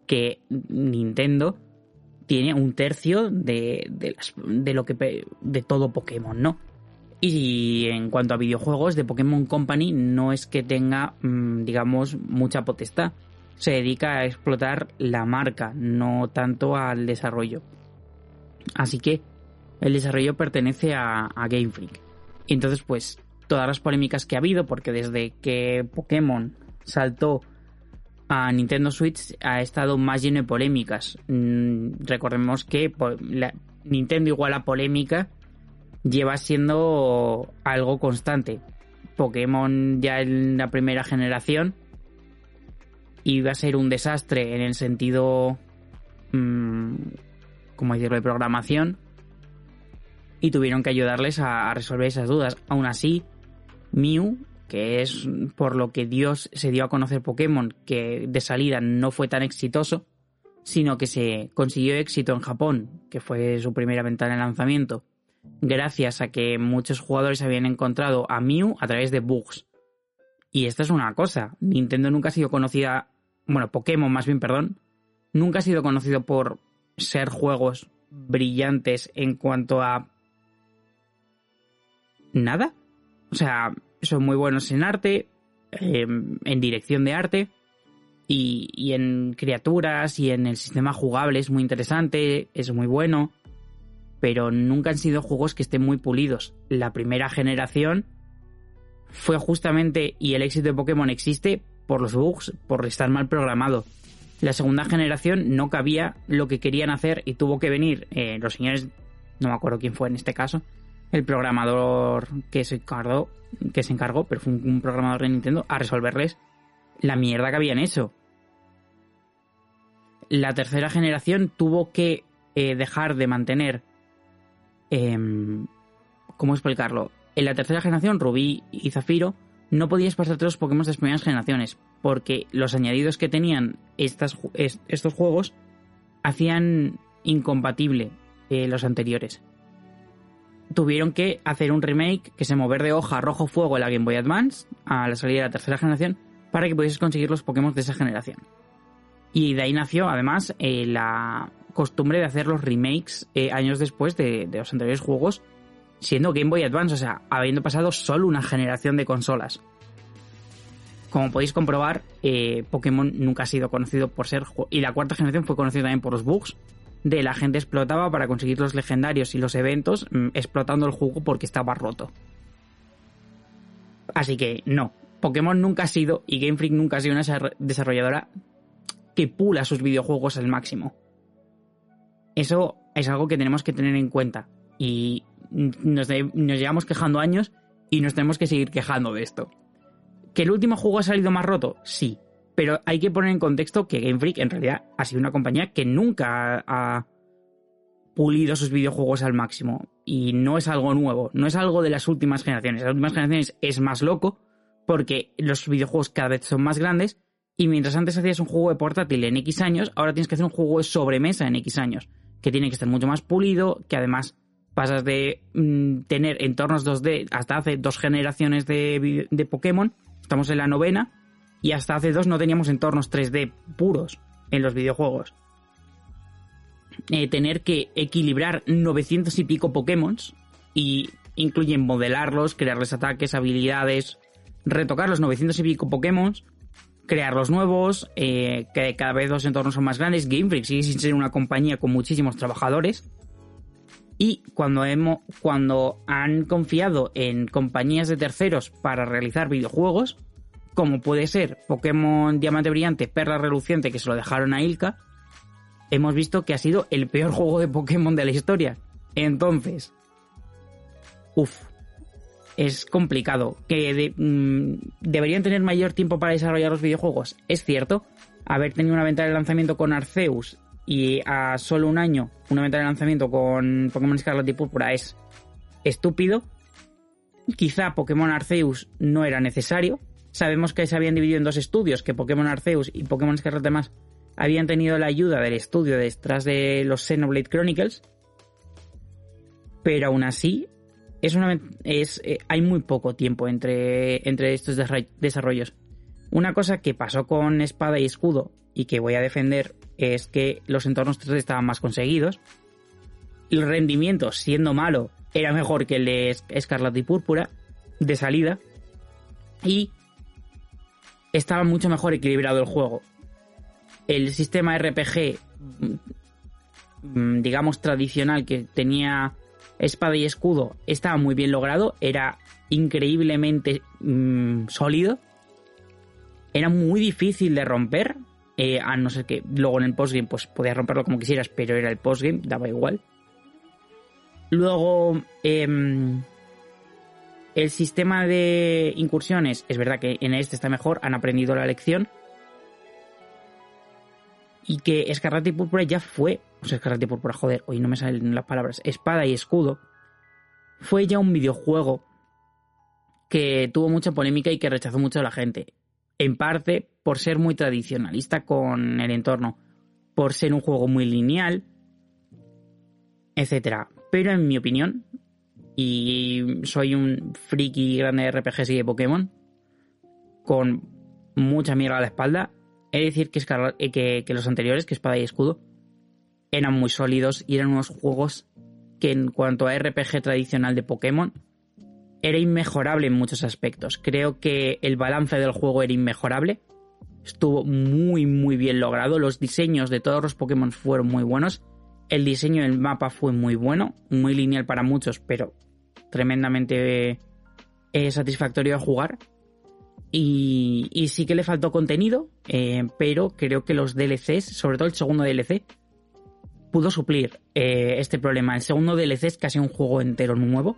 que Nintendo tiene un tercio de, de, lo que de todo Pokémon, ¿no? Y en cuanto a videojuegos, de Pokémon Company no es que tenga, mm, digamos, mucha potestad. Se dedica a explotar la marca, no tanto al desarrollo. Así que el desarrollo pertenece a, Game Freak. Y entonces, pues, todas las polémicas que ha habido, porque desde que Pokémon saltó a Nintendo Switch ha estado más lleno de polémicas. Mm, recordemos que Nintendo igual a polémica lleva siendo algo constante. Pokémon ya en la primera generación iba a ser un desastre en el sentido mm, como decirlo, de programación y tuvieron que ayudarles a, resolver esas dudas. Aún así, Mew, que es por lo que Dios se dio a conocer Pokémon, que de salida no fue tan exitoso, sino que se consiguió éxito en Japón, que fue su primera ventana de lanzamiento, gracias a que muchos jugadores habían encontrado a Mew a través de bugs. Y esta es una cosa, Nintendo nunca ha sido conocida, bueno, Pokémon más bien, perdón, nunca ha sido conocido por ser juegos brillantes en cuanto a nada. O sea, son muy buenos en arte, em, en dirección de arte y, y, en criaturas y en el sistema jugable es muy interesante, es muy bueno, pero nunca han sido juegos que estén muy pulidos. La primera generación fue justamente, y el éxito de Pokémon existe por los bugs, por estar mal programado la segunda generación no cabía lo que querían hacer y tuvo que venir eh, los señores, no me acuerdo quién fue en este caso, el programador que se encargó, que se encargó, pero fue un, programador de Nintendo, a resolverles la mierda que habían hecho. La tercera generación tuvo que eh, dejar de mantener... Em, ¿Cómo explicarlo? En la tercera generación, Rubí y Zafiro no podías pasarte los Pokémon de las primeras generaciones, porque los añadidos que tenían estos juegos hacían incompatible eh, los anteriores. Tuvieron que hacer un remake que se mover de hoja rojo fuego en la Game Boy Advance a la salida de la tercera generación para que pudieses conseguir los Pokémon de esa generación. Y de ahí nació además eh, la costumbre de hacer los remakes eh, años después de, de los anteriores juegos siendo Game Boy Advance, o sea, habiendo pasado solo una generación de consolas. Como podéis comprobar, eh, Pokémon nunca ha sido conocido por ser... Y la cuarta generación fue conocida también por los bugs. De la gente explotaba para conseguir los legendarios y los eventos, mm, explotando el juego porque estaba roto. Así que no, Pokémon nunca ha sido, y Game Freak nunca ha sido una desarrolladora que pula sus videojuegos al máximo. Eso es algo que tenemos que tener en cuenta. Y nos, llevamos quejando años y nos tenemos que seguir quejando de esto. ¿Que el último juego ha salido más roto? Sí. Pero hay que poner en contexto que Game Freak en realidad ha sido una compañía que nunca ha pulido sus videojuegos al máximo. Y no es algo nuevo, no es algo de las últimas generaciones. Las últimas generaciones es más loco, porque los videojuegos cada vez son más grandes y mientras antes hacías un juego de portátil en X años, ahora tienes que hacer un juego de sobremesa en X años, que tiene que estar mucho más pulido, que además pasas de mm, tener entornos 2D hasta hace dos generaciones de, Pokémon, estamos en la novena, y hasta hace dos no teníamos entornos 3D puros en los videojuegos. Eh, tener que equilibrar 900 y pico Pokémon y incluyen modelarlos, crearles ataques, habilidades, retocar los 900 y pico Pokémon, crear los nuevos, eh, que cada vez los entornos son más grandes. Game Freak sigue sin ser una compañía con muchísimos trabajadores. Y cuando, hemos, cuando han confiado en compañías de terceros para realizar videojuegos, como puede ser Pokémon Diamante Brillante, Perla Reluciente, que se lo dejaron a Ilka, hemos visto que ha sido el peor juego de Pokémon de la historia. Entonces, uff, es complicado. Que mm, deberían tener mayor tiempo para desarrollar los videojuegos. Es cierto, haber tenido una ventana de lanzamiento con Arceus y a solo un año una ventana de lanzamiento con Pokémon Scarlet y Púrpura es estúpido. Quizá Pokémon Arceus no era necesario, Sabemos que se habían dividido en dos estudios, que Pokémon Arceus y Pokémon Scarlet más habían tenido la ayuda del estudio detrás de los Xenoblade Chronicles. Pero aún así, es una, es, eh, hay muy poco tiempo entre, entre estos desarrollos. Una cosa que pasó con Espada y Escudo y que voy a defender es que los entornos 3D estaban más conseguidos. El rendimiento, siendo malo, era mejor que el de Escarlat y Púrpura de salida. Y estaba mucho mejor equilibrado el juego. El sistema RPG, mm, digamos, tradicional que tenía espada y escudo, estaba muy bien logrado, era increíblemente mm, sólido, era muy difícil de romper, eh, a no ser que luego en el postgame pues podías romperlo como quisieras, pero era el postgame, daba igual. Luego, em, el sistema de incursiones, es verdad que en este está mejor, han aprendido la lección. Y que Escarlata y Púrpura ya fue, o sea, Escarlata y Púrpura, joder, hoy no me salen las palabras, espada y escudo, fue ya un videojuego que tuvo mucha polémica y que rechazó mucho a la gente. En parte por ser muy tradicionalista con el entorno, por ser un juego muy lineal, etc. Pero en mi opinión, y soy un friki grande de RPGs y de Pokémon, con mucha mierda a la espalda, he de decir que, eh, que, que los anteriores, que Espada y Escudo, eran muy sólidos y eran unos juegos que en cuanto a RPG tradicional de Pokémon, era inmejorable en muchos aspectos. Creo que el balance del juego era inmejorable. Estuvo muy, muy bien logrado. Los diseños de todos los Pokémon fueron muy buenos. El diseño del mapa fue muy bueno, muy lineal para muchos, pero tremendamente eh, satisfactorio a jugar. Y, sí que le faltó contenido, eh, pero creo que los DLCs, sobre todo el segundo DLC, pudo suplir eh, este problema. El segundo DLC es casi un juego entero nuevo,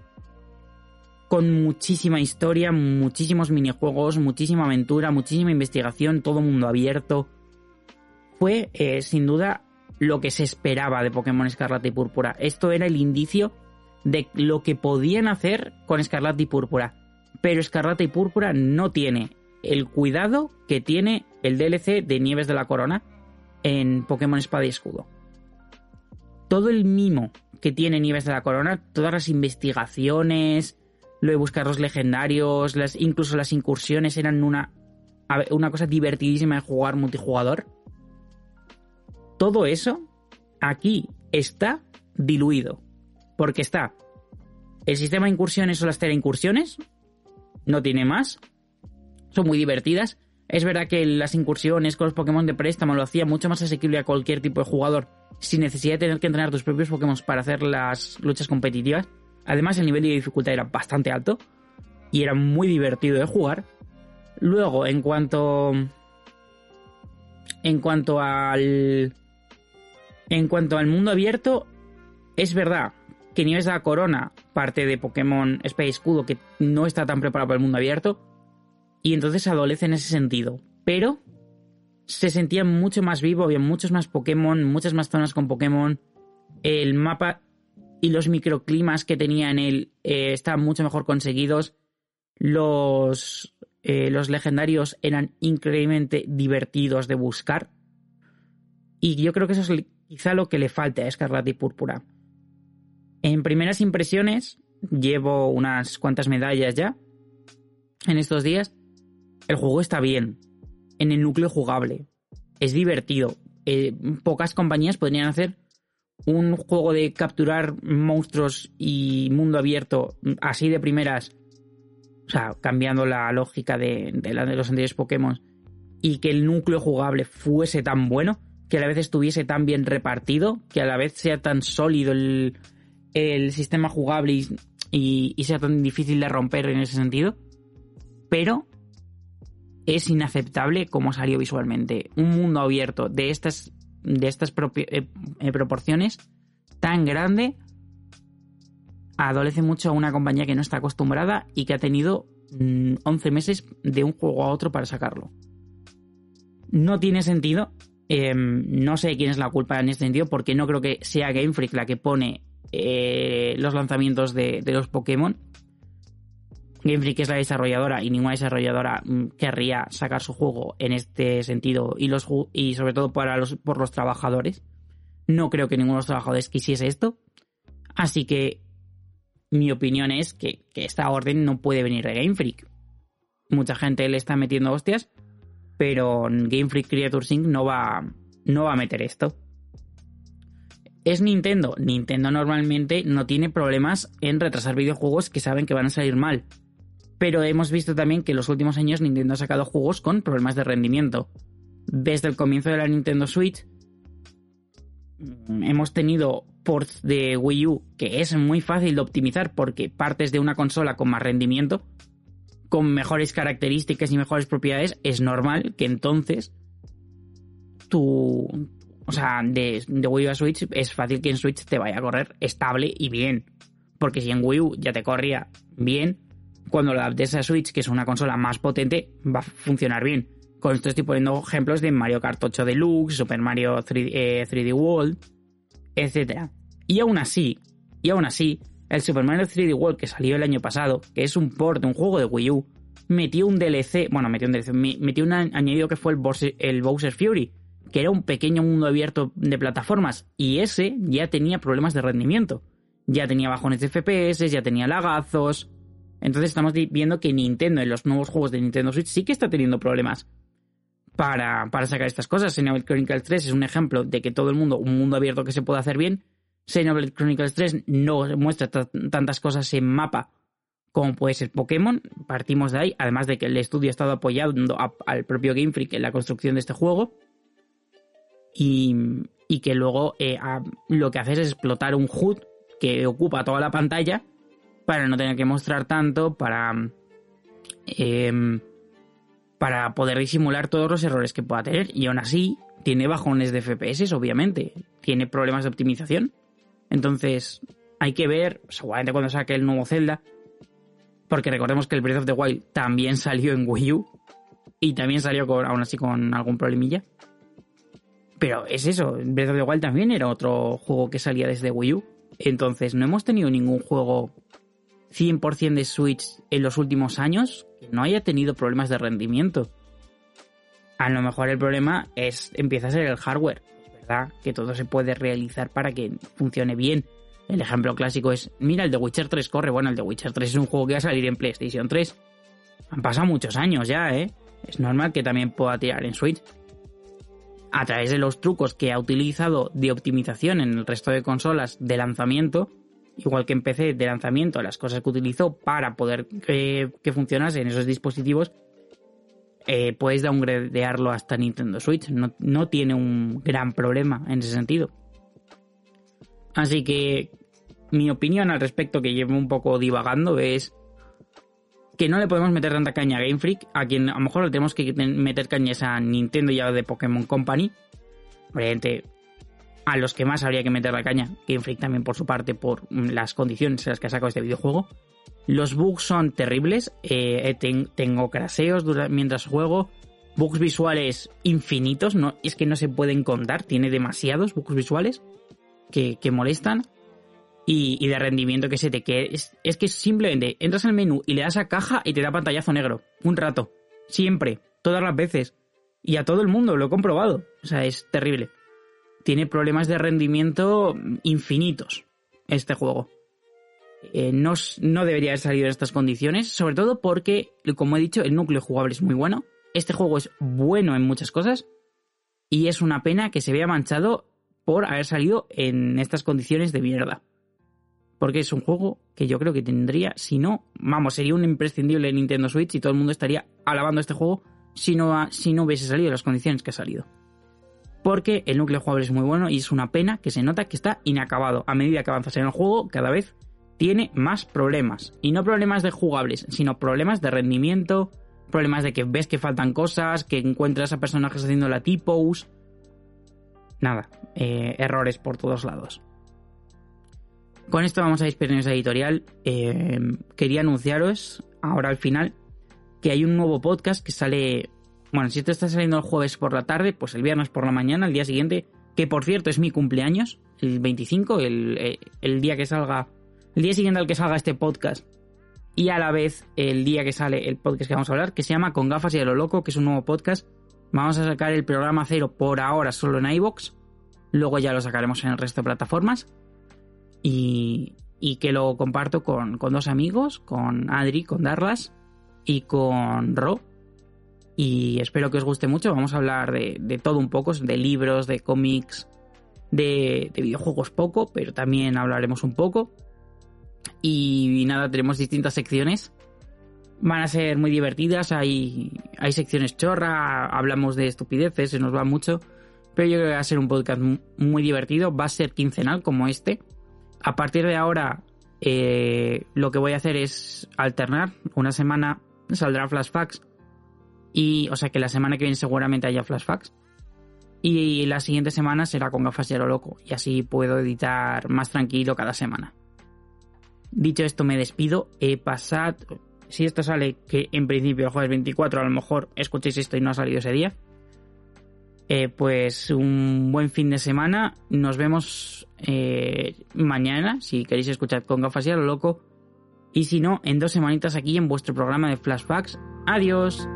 con muchísima historia, muchísimos minijuegos, muchísima aventura, muchísima investigación, todo mundo abierto. Fue, sin duda, lo que se esperaba de Pokémon Escarlata y Púrpura. Esto era el indicio de lo que podían hacer con Escarlata y Púrpura. Pero Escarlata y Púrpura no tiene el cuidado que tiene el DLC de Nieves de la Corona en Pokémon Espada y Escudo. Todo el mimo que tiene Nieves de la Corona, todas las investigaciones, lo de buscar los legendarios, las, incluso las incursiones eran una, una cosa divertidísima de jugar multijugador. Todo eso aquí está diluido. Porque está el sistema de incursiones o las incursiones, no tiene más, son muy divertidas. Es verdad que las incursiones con los Pokémon de préstamo lo hacía mucho más asequible a cualquier tipo de jugador sin necesidad de tener que entrenar tus propios Pokémon para hacer las luchas competitivas. Además, el nivel de dificultad era bastante alto y era muy divertido de jugar. Luego, en cuanto. En cuanto al. En cuanto al mundo abierto, es verdad que Nieves de la Corona parte de Pokémon Space Escudo que no está tan preparado para el mundo abierto y entonces adolece en ese sentido. Pero se sentía mucho más vivo, había muchos más Pokémon, muchas más zonas con Pokémon. El mapa y los microclimas que tenía en él eh, estaban mucho mejor conseguidos. Los, eh, los legendarios eran increíblemente divertidos de buscar. Y yo creo que eso es quizá lo que le falta a Escarlata y Púrpura. En primeras impresiones, llevo unas cuantas medallas ya en estos días. El juego está bien, en el núcleo jugable, es divertido. Eh, pocas compañías podrían hacer un juego de capturar monstruos y mundo abierto así de primeras, o sea, cambiando la lógica de, de, de los anteriores Pokémon, y que el núcleo jugable fuese tan bueno, que a la vez estuviese tan bien repartido, que a la vez sea tan sólido el, el sistema jugable y, y, sea tan difícil de romper en ese sentido. Pero es inaceptable como salió visualmente. Un mundo abierto de estas, de estas eh, eh, proporciones tan grande adolece mucho a una compañía que no está acostumbrada y que ha tenido 11 mm, meses de un juego a otro para sacarlo. No tiene sentido. Eh, no sé quién es la culpa en este sentido, porque no creo que sea Game Freak la que pone eh, los lanzamientos de, los Pokémon. Game Freak es la desarrolladora y ninguna desarrolladora mm, querría sacar su juego en este sentido y, los, y sobre todo por los trabajadores. No creo que ninguno de los trabajadores quisiese esto. Así que mi opinión es que, que esta orden no puede venir de Game Freak. Mucha gente le está metiendo hostias, pero Game Freak Creatures Inc. no va, no va a meter esto. ¿Es Nintendo? Nintendo normalmente no tiene problemas en retrasar videojuegos que saben que van a salir mal. Pero hemos visto también que en los últimos años Nintendo ha sacado juegos con problemas de rendimiento. Desde el comienzo de la Nintendo Switch mm, hemos tenido ports de Wii U que es muy fácil de optimizar porque partes de una consola con más rendimiento, con mejores características y mejores propiedades, es normal que entonces tu, o sea, de, de, Wii U a Switch es fácil que en Switch te vaya a correr estable y bien. Porque si en Wii U ya te corría bien, cuando lo adaptes a Switch, que es una consola más potente, va a funcionar bien. Con esto estoy poniendo ejemplos de Mario Kart 8 Deluxe, Super Mario 3D, eh, 3D World, etc. Y aún así, y aún así, el Super Mario 3D World que salió el año pasado, que es un port de un juego de Wii U, metió un DLC, bueno, metió un DLC, metió un añadido que fue el Bowser, el Bowser Fury, que era un pequeño mundo abierto de plataformas, y ese ya tenía problemas de rendimiento. Ya tenía bajones de FPS, ya tenía lagazos. Entonces estamos viendo que Nintendo en los nuevos juegos de Nintendo Switch sí que está teniendo problemas para, para sacar estas cosas. Xenoblade Chronicles 3 es un ejemplo de que todo el mundo, un mundo abierto que se puede hacer bien. Xenoblade Chronicles 3 no muestra tantas cosas en mapa como puede ser Pokémon. Partimos de ahí, además de que el estudio ha estado apoyando al propio Game Freak en la construcción de este juego y, que luego eh, lo que haces es explotar un HUD que ocupa toda la pantalla para no tener que mostrar tanto, para, eh, para poder disimular todos los errores que pueda tener. Y aún así, tiene bajones de FPS, obviamente. Tiene problemas de optimización. Entonces, hay que ver, seguramente cuando saque el nuevo Zelda, porque recordemos que el Breath of the Wild también salió en Wii U y también salió aún así con algún problemilla. Pero es eso, Breath of the Wild también era otro juego que salía desde Wii U. Entonces, no hemos tenido ningún juego 100% de Switch en los últimos años que no haya tenido problemas de rendimiento. A lo mejor el problema es empieza a ser el hardware. Es verdad que todo se puede realizar para que funcione bien. El ejemplo clásico es, mira, el de Witcher 3 corre. Bueno, el de Witcher 3 es un juego que va a salir en PlayStation 3. Han pasado muchos años ya, ¿eh? Es normal que también pueda tirar en Switch a través de los trucos que ha utilizado de optimización en el resto de consolas de lanzamiento, igual que en PC de lanzamiento, las cosas que utilizó para poder que, que funcionase en esos dispositivos, eh, puedes downgradearlo hasta Nintendo Switch. No, no tiene un gran problema en ese sentido. Así que mi opinión al respecto, que llevo un poco divagando, es que no le podemos meter tanta caña a Game Freak, a quien a lo mejor le tenemos que meter cañas a Nintendo ya de Pokémon Company. Obviamente, a los que más habría que meter la caña, Game Freak también por su parte, por las condiciones en las que ha sacado este videojuego. Los bugs son terribles, eh, tengo craseos mientras juego, bugs visuales infinitos, no, es que no se pueden contar, tiene demasiados bugs visuales que, molestan. y, de rendimiento que se te quede. Es que simplemente entras al menú y le das a caja y te da pantallazo negro. Un rato. Siempre. Todas las veces. Y a todo el mundo, lo he comprobado. O sea, es terrible. Tiene problemas de rendimiento infinitos este juego. Eh, no, no, debería haber salido en estas condiciones, sobre todo porque, como he dicho, el núcleo jugable es muy bueno. Este juego es bueno en muchas cosas y es una pena que se vea manchado por haber salido en estas condiciones de mierda. Porque es un juego que yo creo que tendría, si no, vamos, sería un imprescindible en Nintendo Switch y todo el mundo estaría alabando este juego si no, si no hubiese salido en las condiciones que ha salido. Porque el núcleo jugable es muy bueno y es una pena que se nota que está inacabado. A medida que avanzas en el juego, cada vez tiene más problemas. Y no problemas de jugables, sino problemas de rendimiento, problemas de que ves que faltan cosas, que encuentras a personajes haciendo la typos. Nada, eh, errores por todos lados. Con esto vamos a despedirnos de editorial. Eh, quería anunciaros, ahora al final, que hay un nuevo podcast que sale. Bueno, si esto está saliendo el jueves por la tarde, pues el viernes por la mañana, el día siguiente, que por cierto es mi cumpleaños, el 25, el, eh, el día que salga. El día siguiente al que salga este podcast, y a la vez el día que sale el podcast que vamos a hablar, que se llama Con gafas y a lo loco, que es un nuevo podcast. Vamos a sacar el programa cero por ahora solo en iBox, luego ya lo sacaremos en el resto de plataformas. Y, y que lo comparto con, con, dos amigos, con Adri, con Darlas y con Ro. Y espero que os guste mucho. Vamos a hablar de, de todo un poco, de libros, de cómics, de, de videojuegos poco, pero también hablaremos un poco. Y, nada, tenemos distintas secciones. Van a ser muy divertidas, hay, hay secciones chorra, hablamos de estupideces, se nos va mucho. Pero yo creo que va a ser un podcast muy divertido, va a ser quincenal como este. A partir de ahora, eh, lo que voy a hacer es alternar. Una semana saldrá Flashbacks. Y, o sea que la semana que viene seguramente haya Flashbacks. Y la siguiente semana será con gafas de lo loco. Y así puedo editar más tranquilo cada semana. Dicho esto, me despido. He pasado. Si esto sale, que en principio el jueves 24, a lo mejor escuchéis esto y no ha salido ese día. Eh, pues un buen fin de semana. Nos vemos eh, mañana, si queréis escuchar con gafas y a lo loco. Y si no, en dos semanitas aquí en vuestro programa de flashbacks. Adiós.